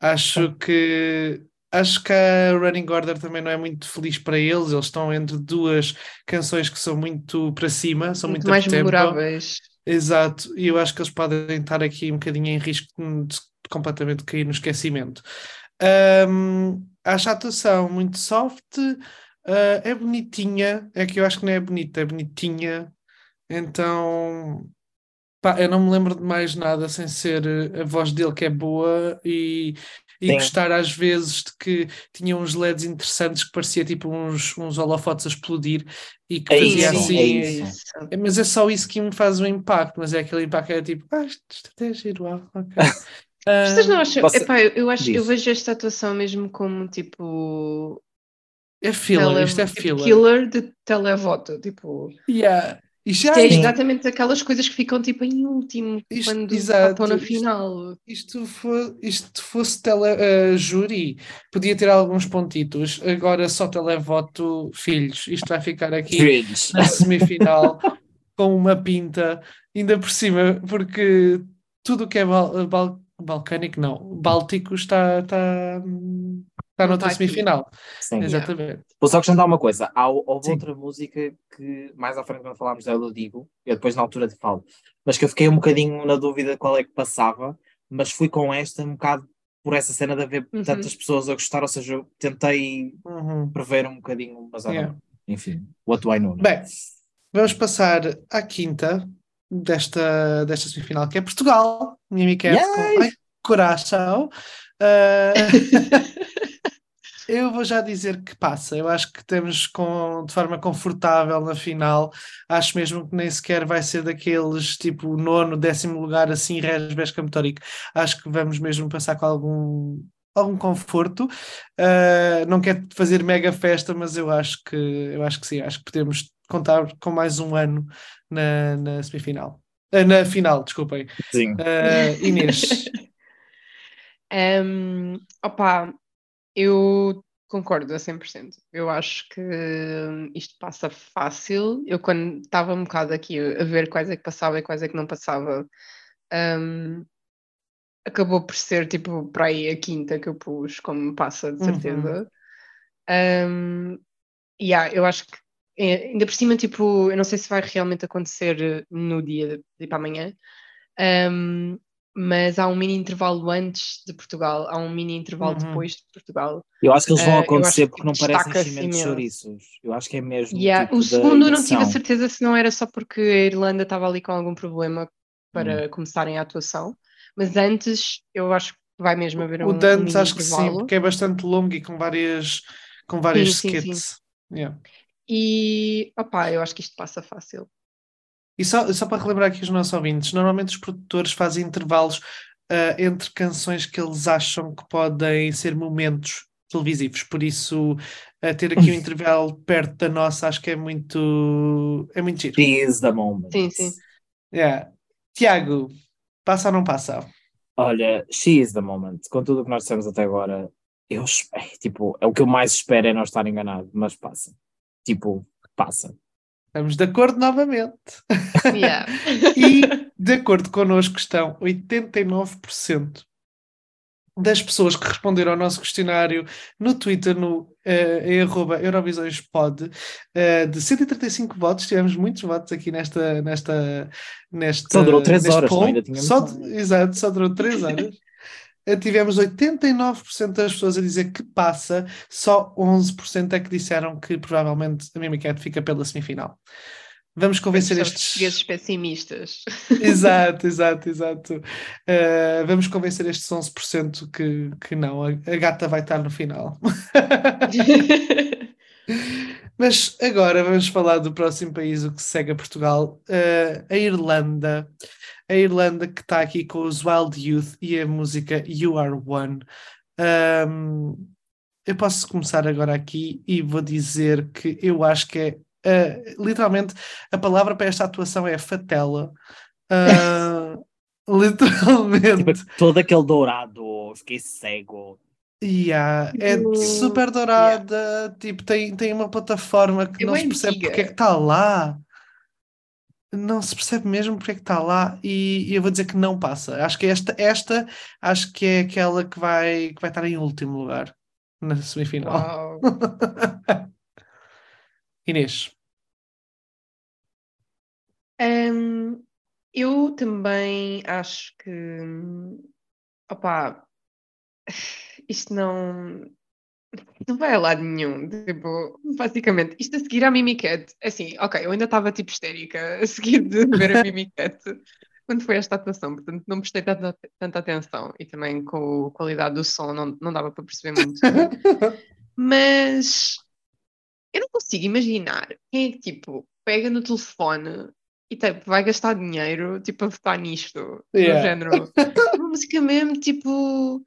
Acho que acho que a Running Order também não é muito feliz para eles. Eles estão entre duas canções que são muito para cima, são Muito muito mais up-tempo. memoráveis. Exato, e eu acho que eles podem estar aqui um bocadinho em risco de completamente cair no esquecimento. Ahm, acho a atuação muito soft, ah, é bonitinha, é que eu acho que não é bonita, é bonitinha. Então, pá, eu não me lembro de mais nada sem ser a voz dele que é boa e, e Sim. gostar às vezes de que tinha uns LEDs interessantes que parecia tipo uns, uns holofotes a explodir e que É fazia isso, assim. é isso. É, Mas é só isso que me faz o impacto, mas é aquele impacto que é tipo, ah, isto isto até é giro, ah, ok. Vocês não acham? Você- Epá, eu, acho, eu vejo esta atuação mesmo como tipo. é filler, tele- isto é filler. killer de televoto. Tipo, Yeah. Isto já Que é isto, exatamente aquelas coisas que ficam tipo em último, Isto- quando exato, estão na isto- final. isto, fo- isto fosse tele, eh, júri, podia ter alguns pontitos. Agora só televoto filhos. Isto vai ficar aqui Cringe. na semifinal com uma pinta, ainda por cima, porque tudo o que é bal, bal- balcânico, não, báltico está, está, hum, está noutra está aqui. semifinal. Sim. Exatamente. Vou só acrescentar uma coisa. Há, houve Sim. outra música que mais à frente, quando falámos dela, eu digo, eu depois na altura te falo, mas que eu fiquei um bocadinho na dúvida qual é que passava, mas fui com esta um bocado por essa cena de haver Uhum. tantas pessoas a gostar, ou seja, eu tentei Uhum. prever um bocadinho, mas Yeah. enfim, what do I know? né? Bem, vamos passar à quinta desta, desta semifinal, que é Portugal. Com Yay! Ai, Coração. Ah, eu vou já dizer que passa. Eu acho que temos com, de forma confortável na final. Acho mesmo que nem sequer vai ser daqueles tipo nono, décimo lugar assim, res besca metórico. Acho que vamos mesmo passar com algum, algum conforto. Ah, não quero fazer mega festa, mas eu acho que eu acho que sim. Acho que podemos contar com mais um ano na, na semifinal. Ah, na final, desculpem. Sim. Ah, Inês. Um, opa, eu concordo a 100%. Eu acho que hum, isto passa fácil. Eu, quando estava um bocado aqui a ver quais é que passava e quais é que não passava, um, acabou por ser tipo para aí a quinta que eu pus como passa, de Uhum. certeza. Um, yeah, eu acho que é, ainda por cima, tipo, eu não sei se vai realmente acontecer eh, no dia de, tipo amanhã. Um, mas há um mini intervalo antes de Portugal, há um mini intervalo Uhum. depois de Portugal. Eu acho que eles vão eu acontecer que porque não parecem imenso. chouriços. Eu acho que é mesmo. Yeah, tipo o segundo eu não tive a certeza se não era só porque a Irlanda estava ali com algum problema para começarem a atuação, mas antes eu acho que vai mesmo haver um, O um Dantes mini acho que sim, porque é bastante longo e com várias, com várias Sim, sim, skits. Yeah. E opá, eu acho que isto passa fácil. E só, só para relembrar aqui os nossos ouvintes, normalmente os produtores fazem intervalos ah, entre canções que eles acham que podem ser momentos televisivos, por isso ah, ter aqui um intervalo perto da nossa acho que é muito é muito giro. She is the moment. Sim, sim. Yeah. Tiago, passa ou não passa? Olha, she is the moment. Com tudo o que nós dissemos até agora, eu espero, tipo, é o que eu mais espero é não estar enganado, mas passa. Tipo, passa. Estamos de acordo novamente. Yeah. E de acordo connosco estão 89% das pessoas que responderam ao nosso questionário no Twitter, no eh, em arroba Eurovisõespod, eh, de 135 votos, tivemos muitos votos aqui nesta, nesta, nesta Só durou três neste horas, poll. Ainda tínhamos Só, exato, só durou 3 horas. Eh, Tivemos 89% das pessoas a dizer que passa, só 11% é que disseram que provavelmente a Mimicat fica pela semifinal. Vamos convencer estes. portugueses pessimistas. Exato, exato, exato. Uh, vamos convencer estes 11% que, que não, a, a gata vai estar no final. Mas agora vamos falar do próximo país, o que segue a Portugal, uh, a Irlanda. A Irlanda que está aqui com os Wild Youth e a música You Are One. Um, eu posso começar agora aqui e vou dizer que eu acho que é uh, literalmente a palavra para esta atuação é fatela. Uh, literalmente. Tipo, todo aquele dourado, fiquei cego. Yeah, é super dourada, tipo, tem, tem uma plataforma que É não se percebe antiga. porque é que está lá. Não se percebe mesmo porque é que está lá e, e eu vou dizer que não passa. Acho que esta, esta acho que é aquela que vai, que vai estar em último lugar na semifinal. Inês. Hum, eu também acho que, opá, isto não, não vai a lado nenhum. Tipo, basicamente, isto a seguir à Mimicat, assim, ok, eu ainda estava tipo histérica a seguir de ver a Mimicat quando foi esta atuação, portanto não prestei tanta, tanta atenção e também com a qualidade do som não, não dava para perceber muito. Mas eu não consigo imaginar quem é que, tipo, pega no telefone e tipo, vai gastar dinheiro, tipo, a votar nisto. Yeah. No género. Uma música mesmo, tipo,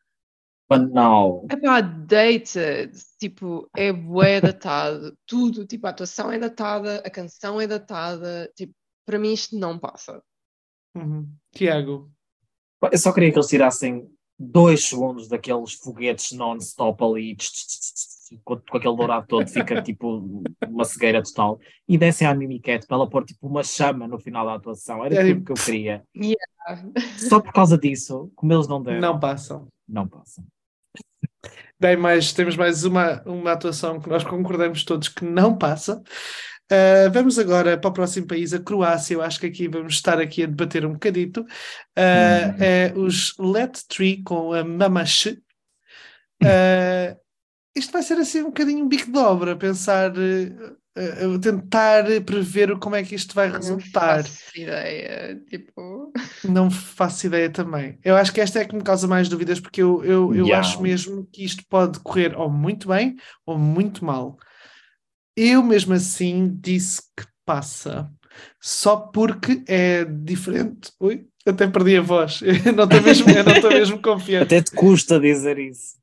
Banal. epá, dated. Tipo, é bué datado. Tudo, tipo, a atuação é datada, a canção é datada. Tipo, para mim isto não passa. Uhum. Tiago. Eu só queria que eles tirassem dois segundos daqueles foguetes non-stop ali, tch, tch, tch, com, com aquele dourado todo, fica tipo uma cegueira total, e dessem à Mimiquete para ela pôr tipo uma chama no final da atuação. Era É, tudo que eu queria. Yeah. Só por causa disso, como eles não deram, Não passam. não passam. Bem, mais, temos mais uma, uma atuação que nós concordamos todos que não passa. Uh, vamos agora para o próximo país, a Croácia. Eu acho que aqui vamos estar aqui a debater um bocadito. Uh. É os Let Tree com a Mamache. Uh, isto vai ser assim um bocadinho bico de obra, pensar, uh, tentar prever como é que isto vai Não resultar. faço ideia. Tipo. Não faço ideia também. Eu acho que esta é que me causa mais dúvidas, porque eu, eu, eu Yeah. acho mesmo que isto pode correr ou muito bem ou muito mal. Eu mesmo assim disse que passa, só porque é diferente. Ui, até perdi a voz. Eu não estou mesmo, eu não estou mesmo confiante. Até te custa dizer isso.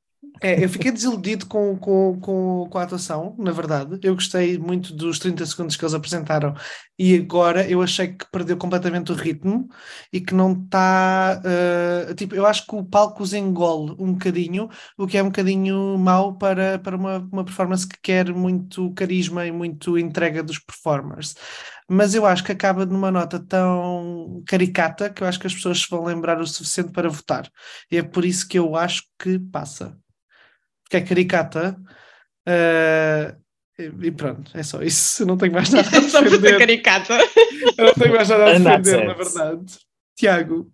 É, eu fiquei desiludido com, com, com, com a atuação, na verdade. Eu gostei muito dos 30 segundos que eles apresentaram e agora eu achei que perdeu completamente o ritmo e que não está. tipo, eu acho que o palco os engole um bocadinho, o que é um bocadinho mau para, para uma, uma performance que quer muito carisma e muito entrega dos performers. Mas eu acho que acaba numa nota tão caricata que eu acho que as pessoas se vão lembrar o suficiente para votar. E é por isso que eu acho que passa que é caricata. eh, e e pronto, é só isso. Eu não tenho mais nada a Só por ser defender. caricata. Eu não tenho mais nada a defender, na verdade. Tiago,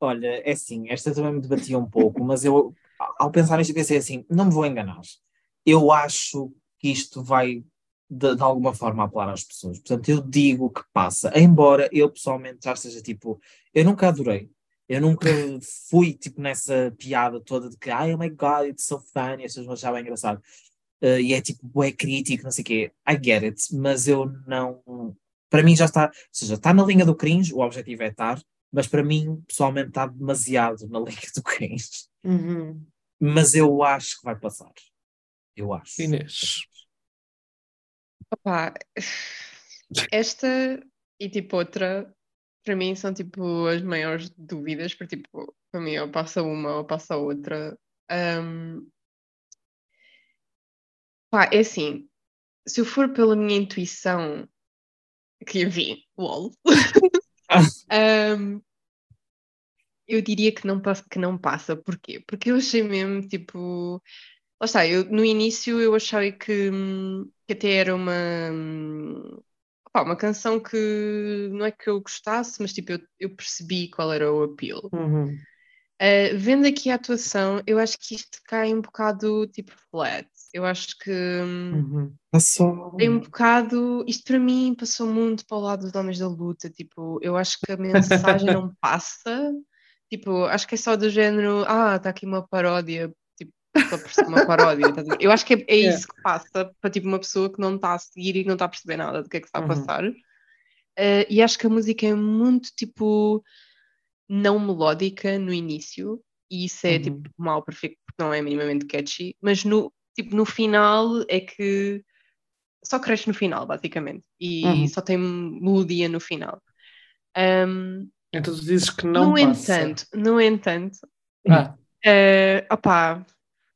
Olha, é assim, esta também me debatia um pouco, mas eu, ao pensar nisto, eu pensei assim: não me vou enganar. Eu acho que isto vai, de, de alguma forma, apelar às pessoas. Portanto, eu digo que passa, embora eu pessoalmente já seja tipo, eu nunca adorei. Eu nunca fui tipo nessa piada toda de que, ai, oh my god, it's so funny, as pessoas vão achar bem engraçado. Eh, e é tipo, é crítico, não sei o quê. I get it, mas eu não. Para mim já está, ou seja, está na linha do cringe, o objetivo é estar, mas para mim, pessoalmente, está demasiado na linha do cringe. uhum. Mas eu acho que vai passar. Eu acho. Inês. Opa, esta e tipo outra, para mim são tipo as maiores dúvidas, porque tipo, para mim ou passa uma ou passa outra. Ahm, pá, é assim, se eu for pela minha intuição, que enfim, lol, ahm, eu diria que não, passa, que não passa. Porquê? Porque eu achei mesmo tipo. Lá está, eu, no início eu achei que, hum, que até era uma, opá, uma canção que não é que eu gostasse, mas tipo, eu, eu percebi qual era o appeal. Uhum. Uh, vendo aqui a atuação, eu acho que isto cai um bocado tipo flat. Eu acho que hum, Uhum. Passou. tem um bocado. Isto para mim passou muito para o lado dos homens da luta. Tipo, eu acho que a mensagem não passa. Tipo, acho que é só do género, ah, está aqui uma paródia, para perceber uma paródia. a? Eu acho que é, é Yeah. isso que passa para tipo uma pessoa que não está a seguir e que não está a perceber nada do que é que está a Uhum. passar. Uh, e acho que a música é muito tipo não melódica no início, e isso é Uhum. tipo mal perfeito porque não é minimamente catchy, mas no, tipo, no final é que só cresce no final, basicamente, e Uhum. só tem melodia no final. Um, Então tu dizes que não no passa. entanto, no entanto, Ah, eh, opá,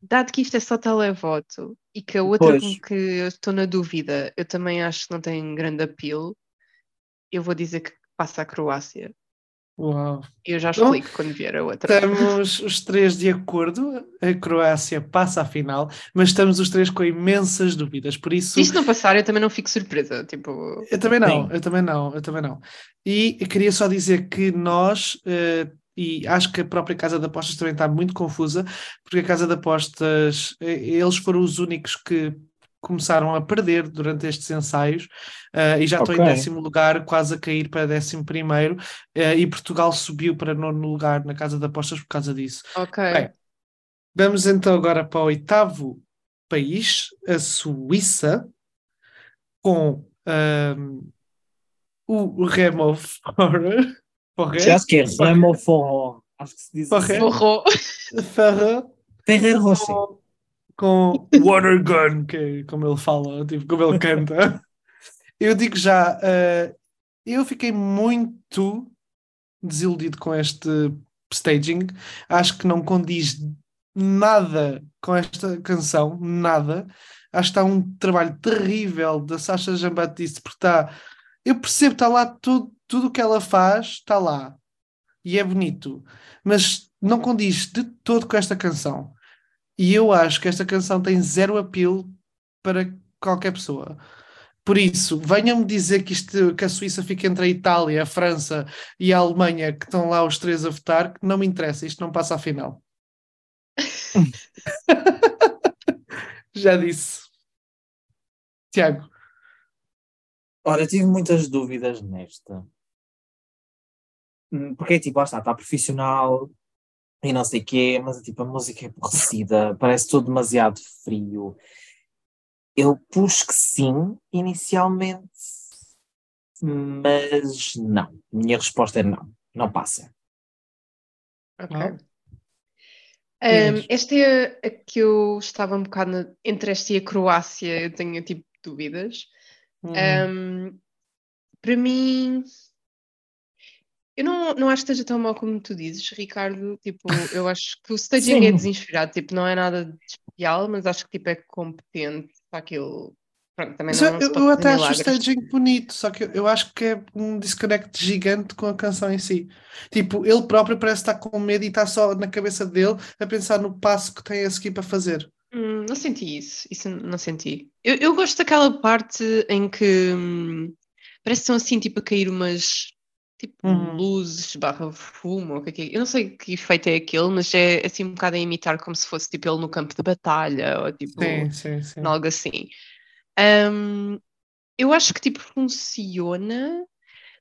dado que isto é só televoto e que a outra Pois. com que eu estou na dúvida, eu também acho que não tem grande appeal, eu vou dizer que passa a Croácia. uau. Eu já Então, explico quando vier a outra. Estamos os três de acordo. A Croácia passa à final, mas estamos os três com imensas dúvidas. Por isso. Se isto não passar, eu também não fico surpresa. Tipo, Eu também não, Sim. eu também não, eu também não. E queria só dizer que nós, eh, e acho que a própria Casa de Apostas também está muito confusa, porque a Casa de Apostas, eles foram os únicos que começaram a perder durante estes ensaios, eh, e já estão em décimo lugar, quase a cair para décimo primeiro, eh, e Portugal subiu para nono lugar na Casa de Apostas por causa disso. ok. Bem, Vamos então agora para o oitavo país, a Suíça, com ahm, o Remo Horror. Já acho que é Remo Forró. Acho que se diz Forró. assim. Borrou. Ferrer Ferreiro Rocher. com, Water Gun, que é como ele fala, tipo, como ele canta. Eu digo já, ah, eu fiquei muito desiludido com este staging. Acho que não condiz nada com esta canção, nada. Acho que está um trabalho terrível da Sasha Jean-Baptiste, porque está. Eu percebo, está lá tudo, tudo o que ela faz, está lá. E é bonito. Mas não condiz de todo com esta canção. E eu acho que esta canção tem zero apelo para qualquer pessoa. Por isso, venham-me dizer que, isto, que a Suíça fica entre a Itália, a França e a Alemanha, que estão lá os três a votar, que não me interessa, isto não passa à final. Já disse. Tiago. Ora, tive muitas dúvidas nesta. Hum, porque, tipo, lá está, está profissional e não sei o quê, mas, tipo, a música é aborrecida, parece tudo demasiado frio. Eu pus que sim, inicialmente, mas não. Minha resposta é não. Não passa. Ok. Um, esta é a que eu estava um bocado na, entre esta e a Croácia, eu tenho tipo dúvidas. Hum. Um, para mim, eu não, não acho que esteja tão mal como tu dizes, Ricardo. Tipo, eu acho que o staging é desinspirado, tipo, não é nada de especial, mas acho que tipo, é competente para aquilo. Pronto, também não, eu, eu até acho o staging bonito, só que eu, eu, acho que é um disconnect gigante com a canção em si. Tipo, ele próprio parece estar com medo e está só na cabeça dele a pensar no passo que tem a seguir para fazer. Hum, não senti isso, isso não senti. Eu, eu gosto daquela parte em que hum, parece que estão assim, tipo, a cair umas tipo uhum. luzes barra fumo, ou o que é que é. Eu não sei que efeito é aquele, mas é assim um bocado a imitar como se fosse tipo ele no campo de batalha, ou tipo sim, sim, sim. algo assim. Um, eu acho que tipo funciona,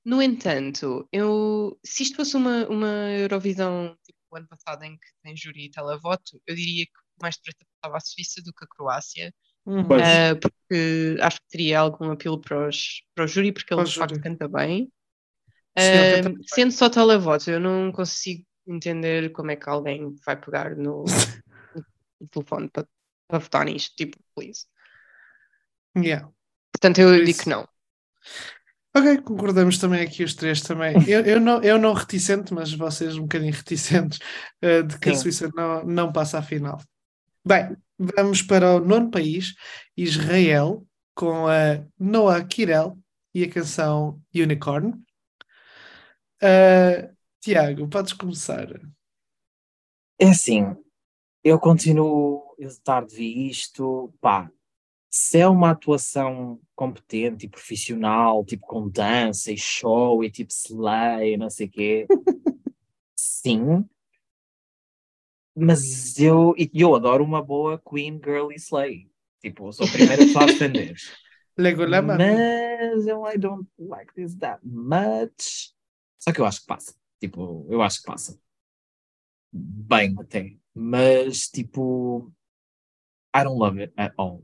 no entanto, eu, se isto fosse uma, uma Eurovisão tipo o ano passado em que tem júri e televoto, eu diria que mais depressa passava a Suíça do que a Croácia. Uhum. Uh, porque acho que teria algum apelo para, os, para o júri, porque ele de facto canta bem. Uh, sendo só televoto, eu não consigo entender como é que alguém vai pegar no, no telefone para, para votar nisto. Tipo, please. Yeah. Portanto, eu digo que não. Ok, concordamos também aqui os três também. Eu, eu, não, eu não reticente, mas vocês um bocadinho reticentes uh, de que Sim. a Suíça não, não passa à final. Bem, vamos para o nono país, Israel, com a Noah Kirel e a canção Unicorn. Uh, Tiago, podes começar. É assim, eu continuo a hesitar de ver isto. Pá, se é uma atuação competente e profissional, tipo com dança e show e tipo slay, não sei o quê, sim. Mas eu, eu adoro uma boa Queen Girly Slay. Tipo, sou a primeira pessoa a defender. Mas eu I don't like this that much. Só que eu acho que passa. Tipo, eu acho que passa. Bem até. Mas, tipo, I don't love it at all.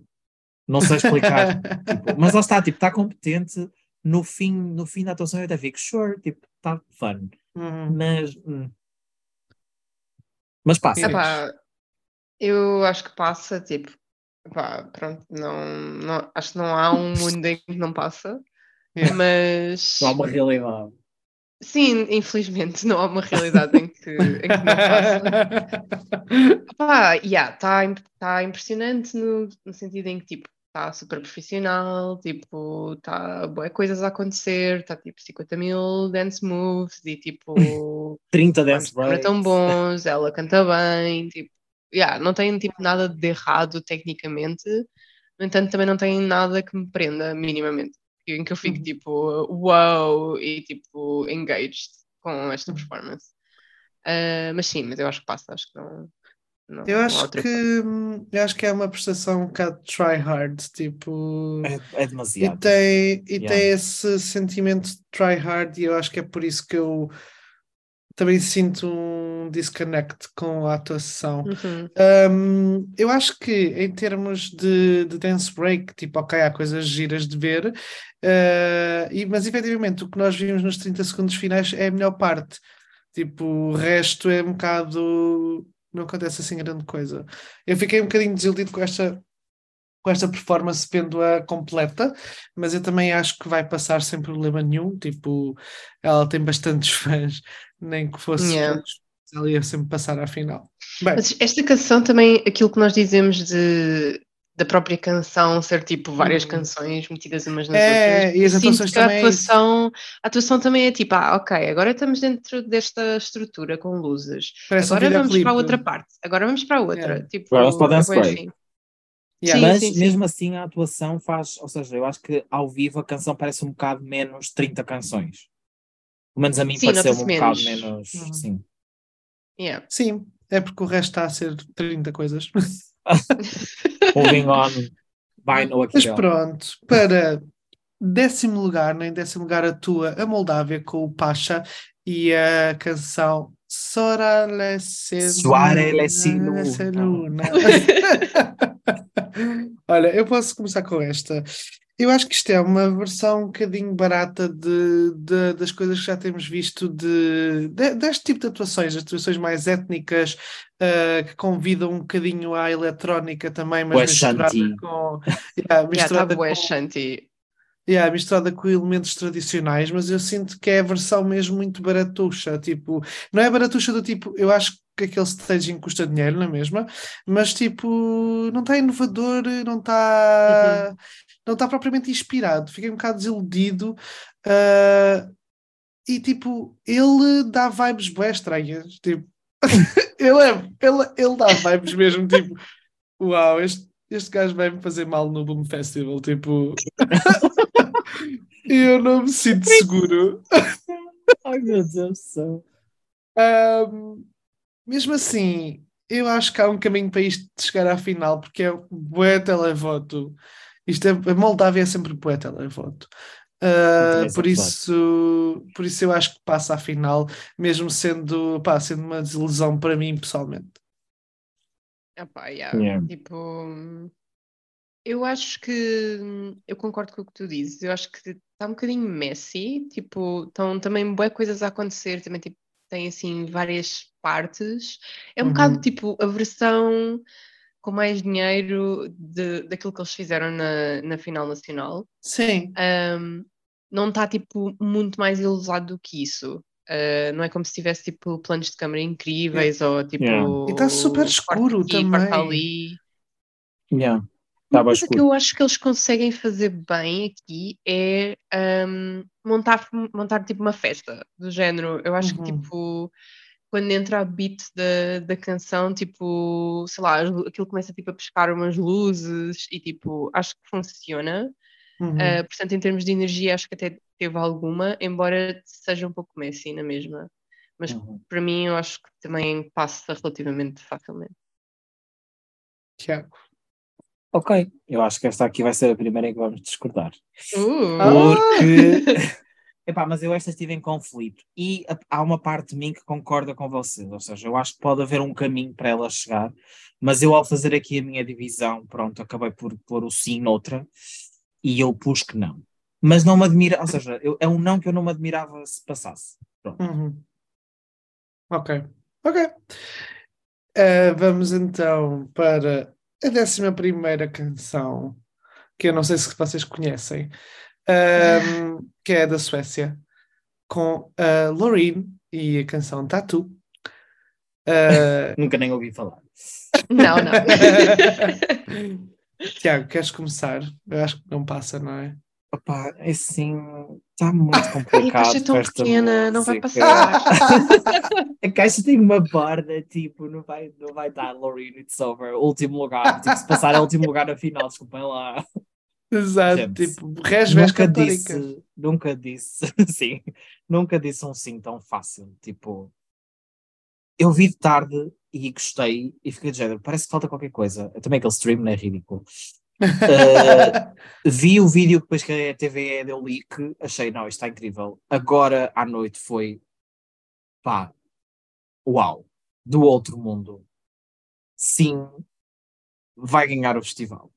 Não sei explicar. tipo, mas lá está, tipo, está competente. No fim, no fim da atuação eu até fico, sure, tipo, está fun. Uhum. Mas. Hum. Mas passa. Epá, eu acho que passa, tipo, epá, pronto, não, não, acho que não há um mundo em que não passa. Yeah. Mas. Não há uma realidade. Sim, infelizmente não há uma realidade em que, em que não passa. Pá, yeah, está tá impressionante no, no sentido em que tipo está super profissional, tipo, está boas coisas a acontecer, está tipo 50 mil dance moves e tipo 30 dance breaks. tão bons, ela canta bem, tipo, yeah, não tem tipo nada de errado tecnicamente, no entanto também não tem nada que me prenda minimamente em que eu fico uhum. tipo, wow, e tipo, engaged com esta uhum. performance. Uh, mas sim, mas eu acho que passa, acho que não. não eu acho que eu acho que é uma prestação um bocado try hard, tipo. É, é demasiado. E tem, e yeah. tem esse sentimento de try hard, e eu acho que é por isso que eu também sinto um disconnect com a atuação. Uhum. Um, eu acho que em termos de, de, dance break, tipo, ok, há coisas giras de ver, uh, e, mas efetivamente o que nós vimos nos 30 segundos finais é a melhor parte. Tipo, o resto é um bocado. Não acontece assim grande coisa. Eu fiquei um bocadinho desiludido com esta com esta performance vendo-a completa, mas eu também acho que vai passar sem problema nenhum. Tipo, ela tem bastantes fãs, nem que fosse Yeah. ela ia sempre passar à final. Bem, Mas esta canção também, aquilo que nós dizemos de, da própria canção ser tipo várias Hum. canções metidas umas nas É, outras. e as sinto atuações que a também é isso. atuação, a atuação também é tipo, ah, ok, agora estamos dentro desta estrutura com luzes. parece um agora vamos para a outra parte. Agora vamos para a outra. Yeah. Tipo, Agora para é dance break. assim. Yeah. Sim, Mas sim, sim. mesmo assim a atuação faz, ou seja, eu acho que ao vivo a canção parece um bocado menos 30 canções. Pelo menos a mim Sim, pareceu um nota-se bocado menos. menos. Uhum. Sim. Yeah. Sim, é porque o resto está a ser 30 coisas. Moving on. No Mas pronto, para décimo lugar, né? em décimo lugar atua a Moldávia com o Pasha e a canção Sora Soare Lesi Luna. Olha, eu posso começar com esta. Eu acho que isto é uma versão um bocadinho barata de, de- das coisas que já temos visto de, de- deste tipo de atuações, atuações mais étnicas, ah, que convidam um bocadinho à eletrónica também, mas misturada shanty. com, yeah, Yeah, tá misturada com, yeah, misturada com elementos tradicionais, mas eu sinto que é a versão mesmo muito baratuxa, tipo, não é baratuxa do tipo, eu acho que aquele staging custa dinheiro, não é mesma? Mas tipo, não está inovador, não está não está propriamente inspirado, fiquei um bocado desiludido. ah, e tipo, ele dá vibes bem estranhas, tipo, ele, é, ele, ele dá vibes mesmo, tipo, uau, este, este gajo vai me fazer mal no Boom Festival, tipo, eu não me sinto seguro. Ai meu Deus do céu. Ahm, mesmo assim, eu acho que há um caminho para isto chegar à final, porque é bué televoto. Isto é, a Moldávia é sempre televoto. Ah, Muito bem, por isso, por isso eu acho que passa à final, mesmo sendo, pá, sendo uma desilusão para mim pessoalmente. Epá, yeah. Yeah. Tipo, eu acho que eu concordo com o que tu dizes. Eu acho que está um bocadinho messy. Tipo, estão também boas coisas a acontecer. Também tipo, tem assim várias partes. É um Uhum. bocado tipo a versão com mais dinheiro de, daquilo que eles fizeram na, na final nacional. Sim, Um, não está tipo muito mais ilusado do que isso. Uh, não é como se tivesse tipo planos de câmara incríveis ou tipo. Yeah. E tá super escuro aqui, também. ali. Yeah. Uma coisa que escuro. eu acho que eles conseguem fazer bem aqui é um, montar, montar tipo uma festa do género. Eu acho que Uhum. tipo quando entra a beat da, da canção, tipo, sei lá, aquilo começa tipo a pescar umas luzes e tipo, acho que funciona. uhum. Uh, portanto, em termos de energia, acho que até teve alguma, embora seja um pouco messy na mesma. Mas Uhum. para mim, eu acho que também passa relativamente facilmente. Tiago. Ok, eu acho que esta aqui vai ser a primeira em que vamos discordar. Uh! Ah! Porque. Epá, mas eu esta estive em conflito e há uma parte de mim que concorda com vocês, ou seja, eu acho que pode haver um caminho para ela chegar, mas eu ao fazer aqui a minha divisão, pronto, acabei por pôr o sim noutra e eu pus que não. Mas não me admira, ou seja, eu- é um não que eu não me admirava se passasse. Uhum. Ok, ok. Uh, vamos então para a décima primeira canção, que eu não sei se vocês conhecem, um, que é da Suécia, com a Loreen e a canção Tattoo. Uh, Nunca nem ouvi falar. Não, não. Tiago, queres começar? Eu acho que não passa, não é? Opá, é assim, está muito E a complicado. caixa é tão pequena, não vai música. passar. A caixa tem uma borda, tipo, não vai, não vai dar Loreen, it's over. Último lugar, tipo, se passar é último lugar na final, desculpem lá. Exato, Gente, tipo, resves nunca disse, nunca disse, sim, nunca disse um sim tão fácil. Tipo, eu vi de tarde e gostei e fiquei de género, parece que falta qualquer coisa. Também aquele stream não é ridículo. Uh, vi o vídeo depois que a TVE deu leak, achei, não, isto está incrível. Agora à noite foi, pá, uau, do outro mundo. Sim, vai ganhar o festival.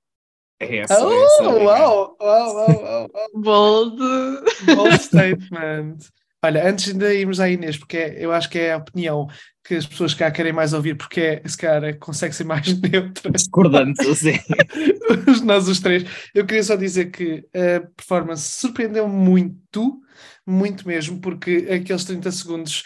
É essa, Oh, essa minha- uau, uau, uau, uau, uau. Bold. Bold statement. Olha, antes de irmos à Inês, porque é- eu acho que é a opinião que as pessoas cá querem mais ouvir, porque é, se calhar consegue ser mais neutra. Discordante, assim. nós os três. Eu queria só dizer que a performance surpreendeu muito, muito mesmo, porque aqueles 30 segundos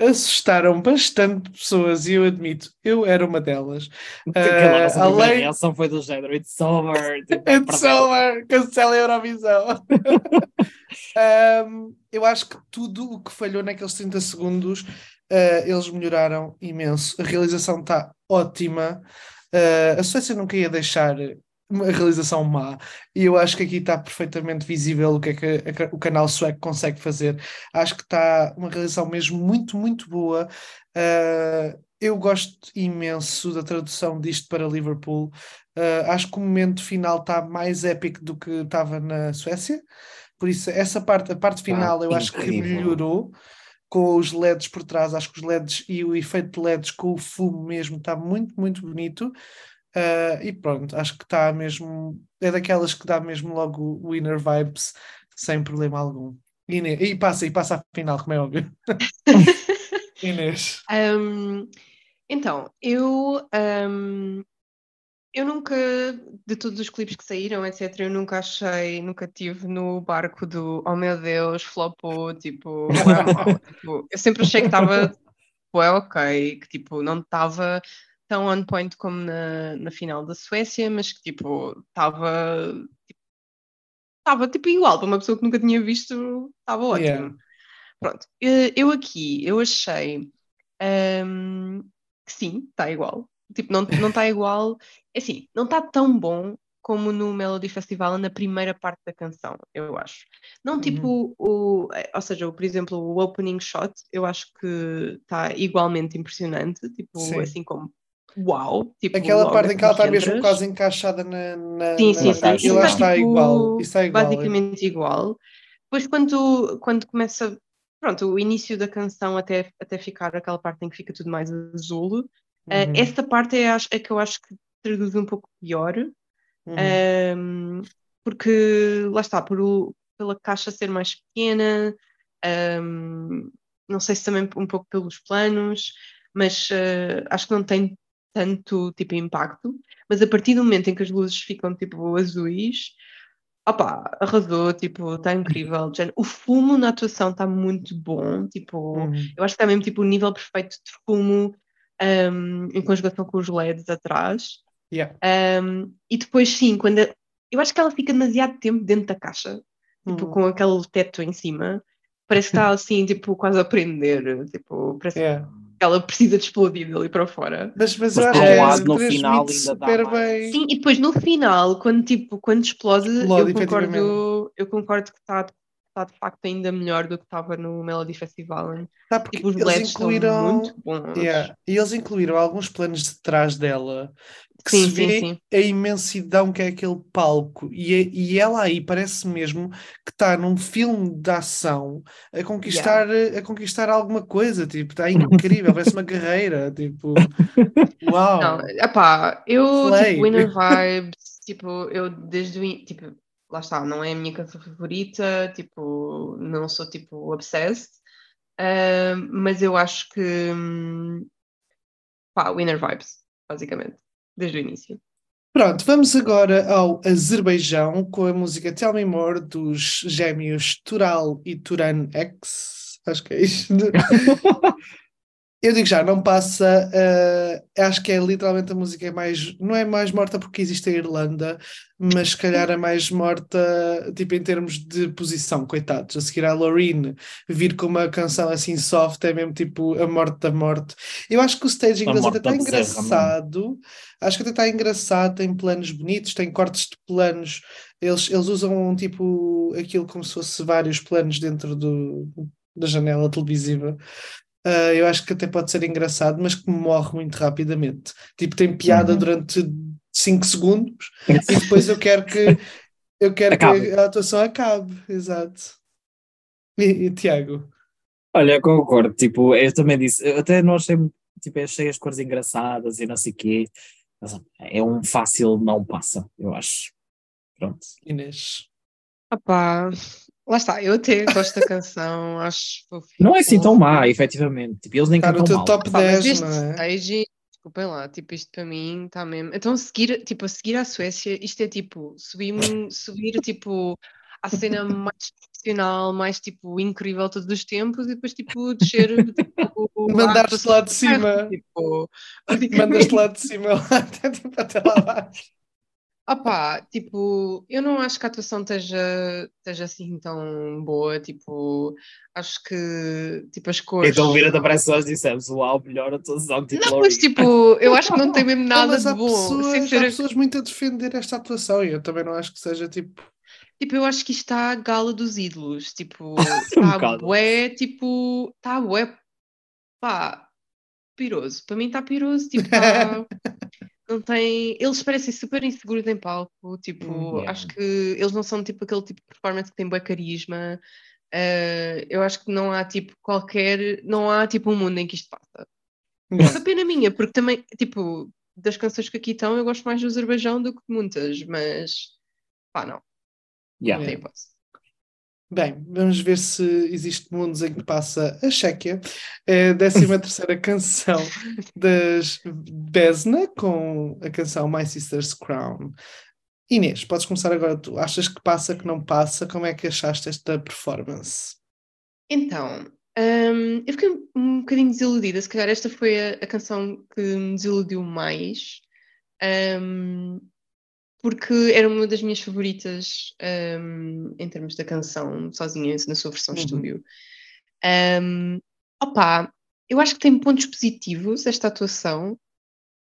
assustaram bastante pessoas e eu admito, eu era uma delas. Aquela nossa além- primeira reação foi do género, it's over. Tipo, It's over, cancela a Eurovisão. Um, eu acho que tudo o que falhou naqueles 30 segundos, uh, eles melhoraram imenso. A realização está ótima. Uh, a Suécia nunca ia deixar uma realização má. E eu acho que aqui está perfeitamente visível o que é que a- o canal sueco consegue fazer. Acho que está uma realização mesmo muito, muito boa. Uh, eu gosto imenso da tradução disto para Liverpool. Uh, acho que o momento final está mais épico do que estava na Suécia. Por isso, essa parte, a parte final, eu acho que incrível. melhorou com os LEDs por trás. Acho que os LEDs e o efeito de LEDs com o fumo mesmo está muito, muito bonito. Uh, e pronto, acho que está mesmo. É daquelas que dá mesmo logo winner vibes sem problema algum. Inês, e passa, e passa à final, como é óbvio. Inês. Um, então, eu, um, eu nunca, de todos os clipes que saíram, etc., eu nunca achei, nunca tive no barco do oh meu Deus, flopou, tipo. Tipo, eu sempre achei que estava ué, ok, que tipo, não estava tão on point como na, na final da Suécia, mas que tipo, estava estava tipo igual para uma pessoa que nunca tinha visto, estava ótimo. Yeah. Pronto, eh, eu aqui, eu achei hum, que sim, está igual. Tipo, não não está igual. É assim, não está tão bom como no Melody Festival na primeira parte da canção, eu acho. Não Uhum. tipo o, eh, ou seja, o, por exemplo, o opening shot, eu acho que está igualmente impressionante, tipo, Sim. assim como uau, tipo, Aquela parte em que ela está mesmo quase encaixada na. na Sim, na- sim, sim. caixa. Isso E lá está, está tipo, igual. Isso está igual. é. Basicamente igual. Depois, quando, quando começa, pronto, o início da canção até, até ficar aquela parte em que fica tudo mais azul, eh, Uhum, essa parte é, acho- é que eu acho que traduz um pouco pior, uhum. ehm, porque lá está, por o- pela caixa ser mais pequena, ehm, não sei se também um pouco pelos planos, mas eh, acho que não tem tanto tipo impacto. Mas a partir do momento em que as luzes ficam tipo azuis, opá, arrasou, tipo, está incrível. O fumo na atuação está muito bom, tipo, Uhum. eu acho que está mesmo tipo o nível perfeito de fumo ehm, em conjugação com os LEDs atrás. Yeah. Um, e depois, sim, quando a- eu acho que ela fica demasiado tempo dentro da caixa, tipo, Uhum. com aquele teto em cima. Parece que está assim, tipo, quase a prender. Tipo, parece Yeah. que ela precisa de explodir dali para fora. Mas, mas, Mas eu acho um que lado, no transmite final, ainda dá super bem. Sim, e depois no final, quando, tipo, quando explode, Explode, eu, concordo, eu concordo que está está de facto ainda melhor do que estava no Melody Festival. Tá, porque Tipo, os eles LEDs incluíram. muito bons. Yeah. E eles incluíram alguns planos de trás dela que Sim, se vê sim. a imensidão que é aquele palco e, é- e ela aí parece mesmo que está num filme de ação a conquistar, a conquistar alguma coisa, tipo, está incrível, parece uma guerreira, tipo, uau. Não, epá, eu, Slay. tipo, Winner Vibes, tipo, eu desde o, tipo, lá está, não é a minha canção favorita, tipo, não sou, tipo, obsessed, ah, mas eu acho que, pá, Winner Vibes, basicamente, desde o início. Pronto, vamos agora ao Azerbaijão com a música Tell Me More dos gêmeos Tural e Turan X. Acho que é isto. Eu digo já, não passa. eh, acho que é literalmente a música mais. Não é mais morta porque existe a Irlanda, mas se calhar é mais morta, tipo, em termos de posição, coitados. A seguir a Loreen vir com uma canção assim soft é mesmo tipo a morte da morte. Eu acho que o staging deles até está engraçado. Acho que até está engraçado, tem planos bonitos, tem cortes de planos. Eles, eles usam tipo aquilo como se fosse vários planos dentro do, da janela televisiva. Ah, eu acho que até pode ser engraçado, mas que morre muito rapidamente. Tipo, tem piada Uhum. durante 5 segundos e depois eu quero que eu quero Acabe. que a atuação acabe. Exato. E, e Tiago? Olha, concordo, tipo, eu também disse, eu até não achei, muito- tipo, achei as cores engraçadas e não sei o quê, mas é um fácil não passa, eu acho. Pronto. Inês. Opá, Lá está, eu até gosto da canção, acho fofinho. Não é assim tão má, efetivamente. Tipo, eles nem Está no cantam teu mal. top Pá, mas 10, este não é? desculpem lá, tipo, isto para mim está mesmo. Então, seguir, tipo, a seguir à Suécia, isto é tipo, subir, subir tipo, à cena mais profissional, mais tipo, incrível todos os tempos, e depois, tipo, descer, tipo, Mandares-te lá de cima. Tipo, Mandas-te lá de cima até, tipo, até lá abaixo. Opá, tipo, eu não acho que a atuação esteja, esteja assim tão boa, tipo, acho que, tipo, as cores... Então vira-te para pessoas e dissemos, uau, melhor atuação tipo Não, mas tipo, eu acho que não tem mesmo nada de bom, pessoas, sem há pessoas muito a defender esta atuação e eu também não acho que seja tipo. Tipo, eu acho que isto está a gala dos ídolos. Tipo, está bocado. bué, tipo, está bué, pá, piroso. Para mim está piroso, tipo, tá- não tem... Eles parecem super inseguros em palco, tipo, yeah. acho que eles não são, tipo, aquele tipo de performance que tem bué carisma. Eh, eu acho que não há, tipo, qualquer... Não há, tipo, um mundo em que isto passa. Foi pena minha, porque também, tipo, das canções que aqui estão, eu gosto mais do Azerbaijão do que de muitas, mas, pá, não, Yeah. não tem hipótese. Bem, vamos ver se existe mundos em que passa a Chequia. É a 13 terceira canção das Besna com a canção My Sister's Crown. Inês, podes começar agora tu. Achas que passa, que não passa? Como é que achaste esta performance? Então, hum, eu fiquei um bocadinho desiludida. Se calhar esta foi a, a canção que me desiludiu mais, hum, porque era uma das minhas favoritas hum, em termos da canção, sozinha, na sua versão Uhum. estúdio. Hum, opa, eu acho que tem pontos positivos esta atuação,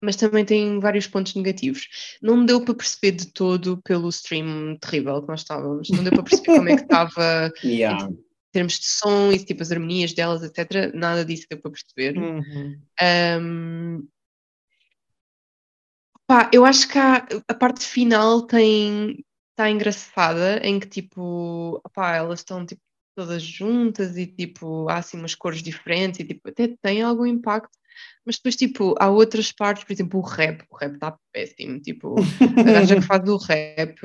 mas também tem vários pontos negativos. Não me deu para perceber de todo pelo stream terrível que nós estávamos, não deu para perceber como é que estava Yeah. em termos de som e tipo as harmonias delas, etc. Nada disso deu para perceber. Uhum. Um, pá, eu acho que há- a parte final tem está engraçada em que tipo opá, elas estão tipo todas juntas e tipo há assim umas cores diferentes e tipo até tem algum impacto mas depois tipo há outras partes por exemplo o rap o rap está péssimo tipo a gaja que faz o rap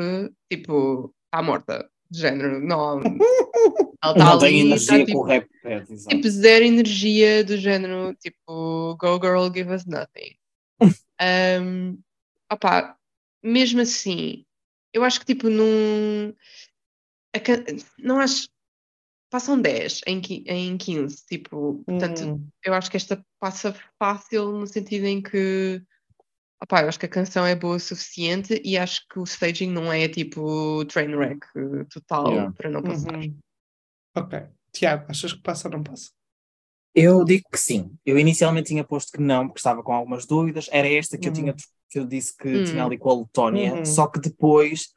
tipo está morta de género não ela está Não tem ali energia está, que o tipo, rap exato. tipo zero energia do género tipo go girl give us nothing um, opá, mesmo assim eu acho que tipo num não acho passam 10 em, em 15 tipo, portanto Uhum. eu acho que esta passa fácil no sentido em que opá, eu acho que a canção é boa o suficiente e acho que o staging não é tipo train wreck eh, total Yeah. para não passar Uhum. Ok. Tiago, achas que passa ou não passa? Eu digo que sim. Eu inicialmente tinha posto que não, porque estava com algumas dúvidas. Era esta que eu Uhum. tinha que eu disse que Hum. tinha ali com a Letónia, Uhum. só que depois,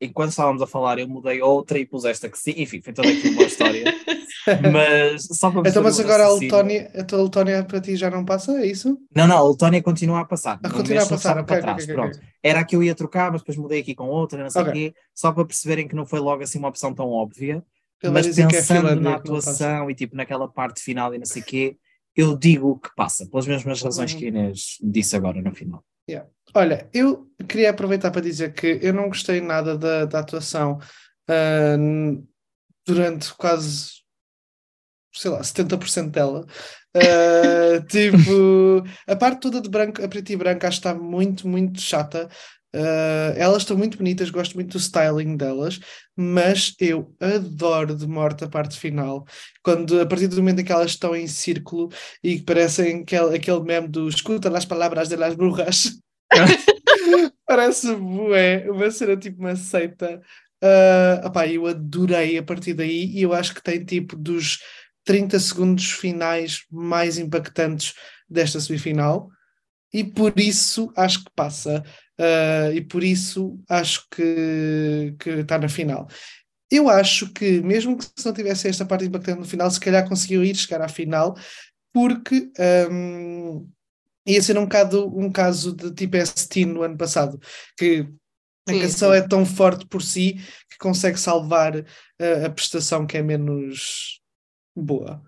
enquanto estávamos a falar, eu mudei outra e pus esta que sim. Enfim, foi toda aqui uma história. Mas só para Então, perceber mas agora a Letónia, a tua Letónia para ti já não passa, é isso? Não, não, a Letónia continua a passar. A No continuar a só passar, estava ok, para trás. ok, ok. Pronto. Era a que eu ia trocar, mas depois mudei aqui com outra, não sei o quê, só para perceberem que não foi logo assim uma opção tão óbvia. Pela mas é pensando Finlândia na atuação e tipo naquela parte final e não sei o quê, eu digo que passa, pelas mesmas razões Uhum. que a Inês disse agora no final. Olha, eu queria aproveitar para dizer que eu não gostei nada da, da atuação n- durante quase, sei lá, 70% dela. Ah, tipo, a parte toda de branco, a preto e branco, acho que está muito, muito chata. Ah, elas estão muito bonitas, gosto muito do styling delas, mas eu adoro de morte a parte final. Quando, a partir do momento em que elas estão em círculo e que parecem aquele, aquele meme do escuta as palavras de las brujas. Parece bué, uma cena tipo uma seita. Ah, opá, eu adorei a partir daí e eu acho que tem tipo dos 30 segundos finais mais impactantes desta semifinal e por isso acho que passa. Ah, e por isso acho que que está na final. Eu acho que, mesmo que se não tivesse esta parte impactante no final, se calhar conseguiu ir chegar à final, porque hum, ia ser um bocado um caso de tipo ST no ano passado, que a Sim, canção sim. é tão forte por si que consegue salvar a, a prestação que é menos boa.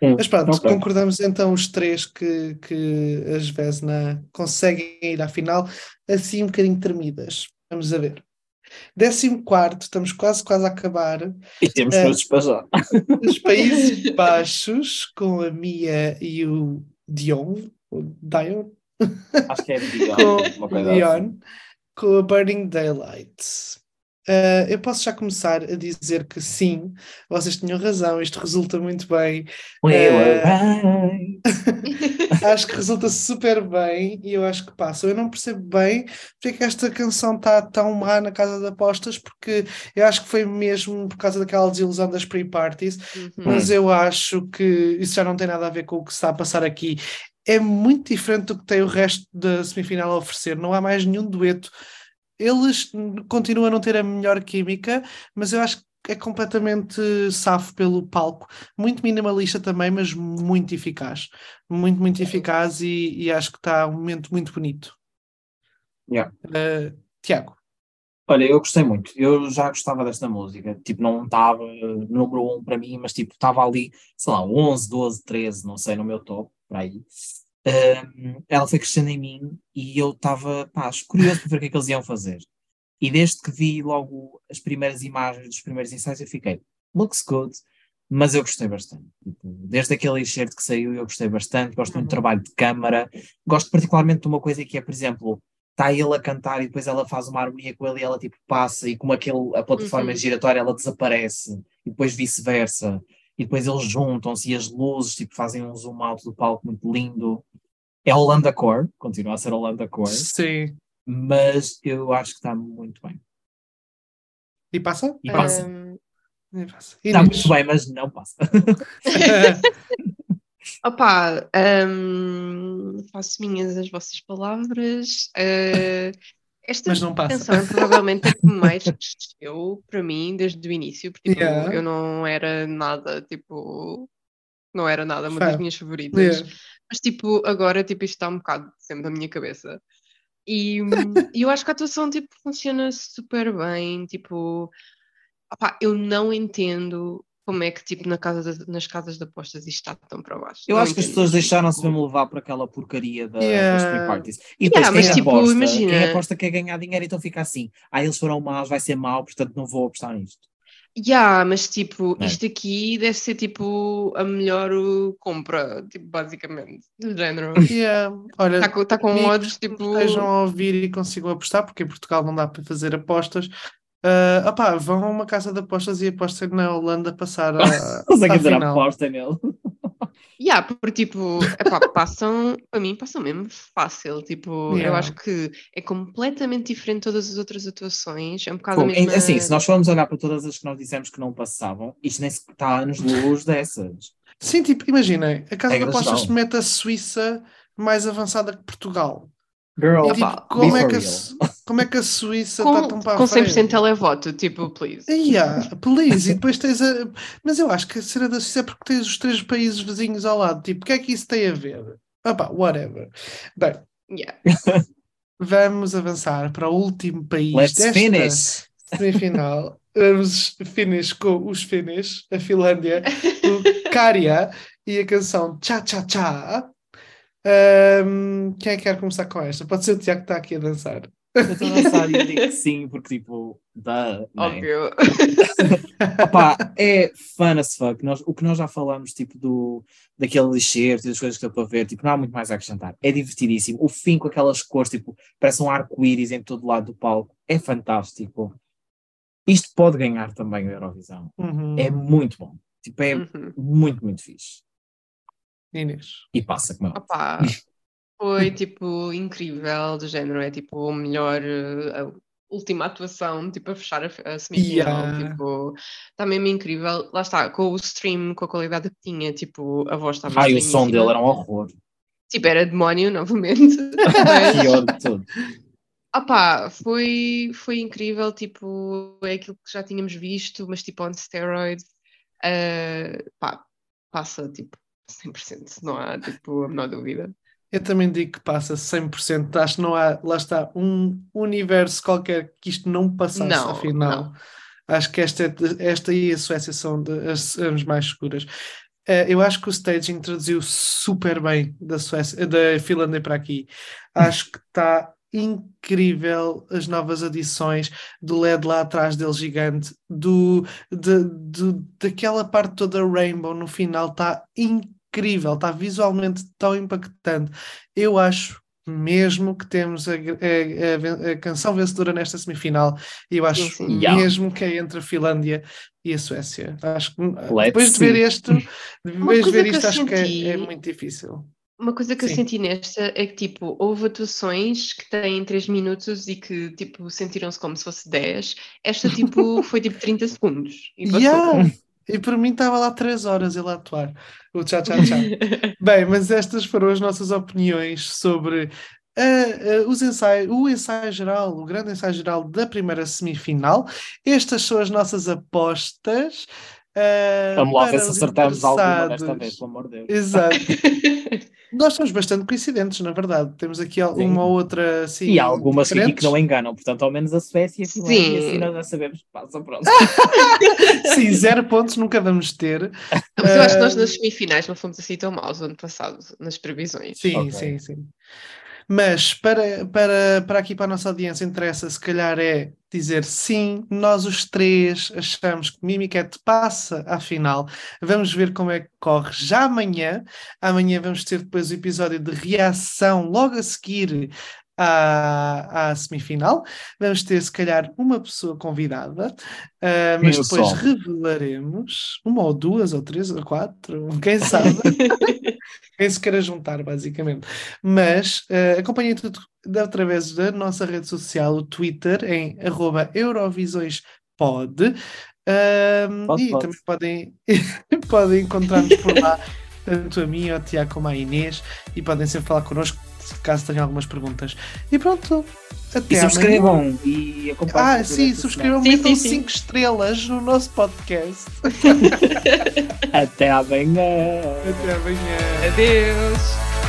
Mas pronto, Ok. concordamos então os três que, que as Vesna conseguem ir à final assim um bocadinho tremidas. Vamos a ver. Décimo quarto, estamos quase, quase a acabar. E temos Eh, todos para já. Os Países Baixos, com a Mia e o Dion, o Dion, Acho que é Dion, com coisa assim. Dion, com a Burning Daylight. Ah, eu posso já começar a dizer que sim, vocês tinham razão, isto resulta muito bem. Right. Acho que resulta super bem e eu acho que passa. Eu não percebo bem porque é que esta canção está tão má na casa de apostas, porque eu acho que foi mesmo por causa daquela desilusão das pre-parties, Uhum. mas eu acho que isso já não tem nada a ver com o que está a passar aqui. É muito diferente do que tem o resto da semifinal a oferecer, não há mais nenhum dueto. Eles continuam a não ter a melhor química, mas eu acho que é completamente safo pelo palco. Muito minimalista também, mas muito eficaz. Muito, muito eficaz e, e acho que está um momento muito bonito. Yeah. Uh, Tiago. Olha, eu gostei muito. Eu já gostava desta música. Tipo, não estava uh, número um para mim, mas tipo, estava ali, sei lá, 11, 12, 13, não sei, no meu top, para aí. Um, ela foi crescendo em mim e eu estava, curioso para ver o que é que eles iam fazer. E desde que vi logo as primeiras imagens dos primeiros ensaios, eu fiquei, looks good, mas eu gostei bastante. Tipo, desde aquele enxerto que saiu, eu gostei bastante. Gosto muito do Uhum. trabalho de câmara. Gosto particularmente de uma coisa que é, por exemplo, está ele a cantar e depois ela faz uma harmonia com ele e ela tipo passa e como aquele, a plataforma Uhum. giratória ela desaparece e depois vice-versa e depois eles juntam-se e as luzes tipo fazem um zoom out do palco muito lindo é Holanda Core, continua a ser Holanda Core Sim. mas eu acho que está muito bem E passa? e passa, Um, passa. está muito bem mas não passa Opa, hum, faço minhas as vossas palavras. Eh, esta Mas não passa. canção é provavelmente a que mais cresceu para mim desde o início, porque tipo, Yeah. eu não era nada, tipo, não era nada uma Fã. das minhas favoritas. Yeah. Mas tipo, agora tipo, isto está um bocado sempre na minha cabeça. E, eu acho que a atuação tipo, funciona super bem. Tipo, opá, eu não entendo como é que tipo, na casa de- nas casas de apostas isto está tão para baixo. eu Não acho que as entendo. pessoas deixaram-se mesmo levar por aquela porcaria da, Yeah. das pre-parties e depois Yeah, mas, quem, tipo, aposta, imagina- quem aposta quer ganhar dinheiro então fica assim ah eles foram maus, vai ser mau portanto não vou apostar nisto Yeah, mas tipo, É. isto aqui deve ser tipo a melhor uh, compra, tipo, basicamente, do género. Yeah. Olha, Está com, tá com odds, que tipo. estejam a ouvir e consigam apostar, porque em Portugal não dá para fazer apostas. Ah, opá, vão a uma casa de apostas e apostem na Holanda passar a, dizer a aposta nele Yeah, porque tipo, epá, passam, para mim passam mesmo fácil. Tipo, eu Yeah. acho que é completamente diferente de todas as outras atuações. É um bocado a Fogo. mesma. Assim, se nós formos olhar para todas as que nós dissemos que não passavam, isto nem se está a anos-luz dessas. Sim, tipo, imaginem, a casa de Regra apostas geral. mete a Suíça mais avançada que Portugal. Girl, Opa, tipo, como, é que a, como é que a Suíça está tão para a com 100% frente? televoto, tipo, please. Yeah, please, e depois tens a. Mas eu acho que a cena da Suíça é porque tens os três países vizinhos ao lado. Tipo, o que é que isso tem a ver? Opa, whatever. Bem, Yeah. vamos avançar para o último país Let's desta finish. semifinal. Vamos finish com os Finnish, a Finlândia, o Karja e a canção Cha Cha Cha. Ahm, quem é que quer começar com esta? Pode ser o Tiago que está aqui a dançar. Eu estou a dançar e eu digo que sim, porque tipo, dá. Óbvio. Opa, é fun as fuck. Nós, o que nós já falamos, tipo, do, daquele lixeiro e das coisas que deu para ver, tipo, não há muito mais a acrescentar. É divertidíssimo. O fim com aquelas cores, tipo, parece um arco-íris em todo lado do palco. É fantástico. Isto pode ganhar também a Eurovisão. Uhum. É muito bom. Tipo, é Uhum. muito, muito fixe. Inês. E passa, como. Opa, foi tipo incrível, do género, é tipo o melhor, eh, a última atuação, tipo a fechar a, a semifinal, Yeah. tipo, está mesmo incrível. Lá está, com o stream, com a qualidade que tinha, tipo, a voz estava Ai, o som dele era um horror. Tipo, era demónio novamente. Mas, Pior de tudo. opá, foi, foi incrível, tipo, é aquilo que já tínhamos visto, mas tipo on steroids. Eh, pá, passa, tipo, 100%, não há, tipo, a menor dúvida. Eu também digo que passa 100%. Acho que não há, lá está, um universo qualquer que isto não passasse Não, afinal. não. Acho que esta, esta e a Suécia são de- as, as mais seguras. Eh, eu acho que o staging traduziu super bem da Suécia, da Finlândia para aqui. Acho que está incrível as novas adições do LED lá atrás dele gigante, do, de, de, daquela parte toda rainbow no final está incrível, está visualmente tão impactante. Eu acho mesmo que temos a, a, a, a canção vencedora nesta semifinal, e eu acho sim, sim. mesmo que é entre a Finlândia e a Suécia. Acho que Let's depois de ver isto, depois de ver isto, acho senti... que é, é muito difícil. Uma coisa que Sim. eu senti nesta é que, tipo, houve atuações que têm 3 minutos e que, tipo, sentiram-se como se fosse 10. Esta, tipo, foi, tipo, 30 segundos. E, yeah. E para mim estava lá 3 horas ele a atuar. O tchau, tchau, tchau. Bem, mas estas foram as nossas opiniões sobre Uh, uh, os ensaios, o ensaio geral, o grande ensaio geral da primeira semifinal. Estas são as nossas apostas. Uh, Vamos lá ver se acertamos alguma desta vez, pelo amor de Deus. Exato. Nós somos bastante coincidentes, na verdade. Temos aqui Sim. uma ou outra assim. E há algumas aqui que não enganam, portanto, ao menos a Suécia Sim. e assim nós já sabemos que passa pronto. Sim, zero pontos nunca vamos ter. Mas eu acho que nós nas semifinais não fomos assim tão maus ano passado, nas previsões. Sim, okay. sim, sim. Mas para, para, para aqui para a nossa audiência interessa, se calhar, é dizer sim, nós os três achamos que Mimicat passa à final. Vamos ver como é que corre já amanhã. Amanhã vamos ter depois o episódio de reação logo a seguir à, à semifinal. Vamos ter, se calhar, uma pessoa convidada, uh, mas depois só. revelaremos uma ou duas ou três ou quatro, quem sabe. quem se queira juntar, basicamente. Mas uh, acompanhem tudo através da nossa rede social, o Twitter, em eurovisõespod. Um, e pode. também podem, podem encontrar-nos por lá, tanto a mim, o Tiago como a Inês, e podem sempre falar connosco caso tenham algumas perguntas. E pronto. Até e subscrevam e acompanhem. Ah, sim, subscrevam e metam 5 estrelas no nosso podcast. Até amanhã. Até amanhã. Adeus.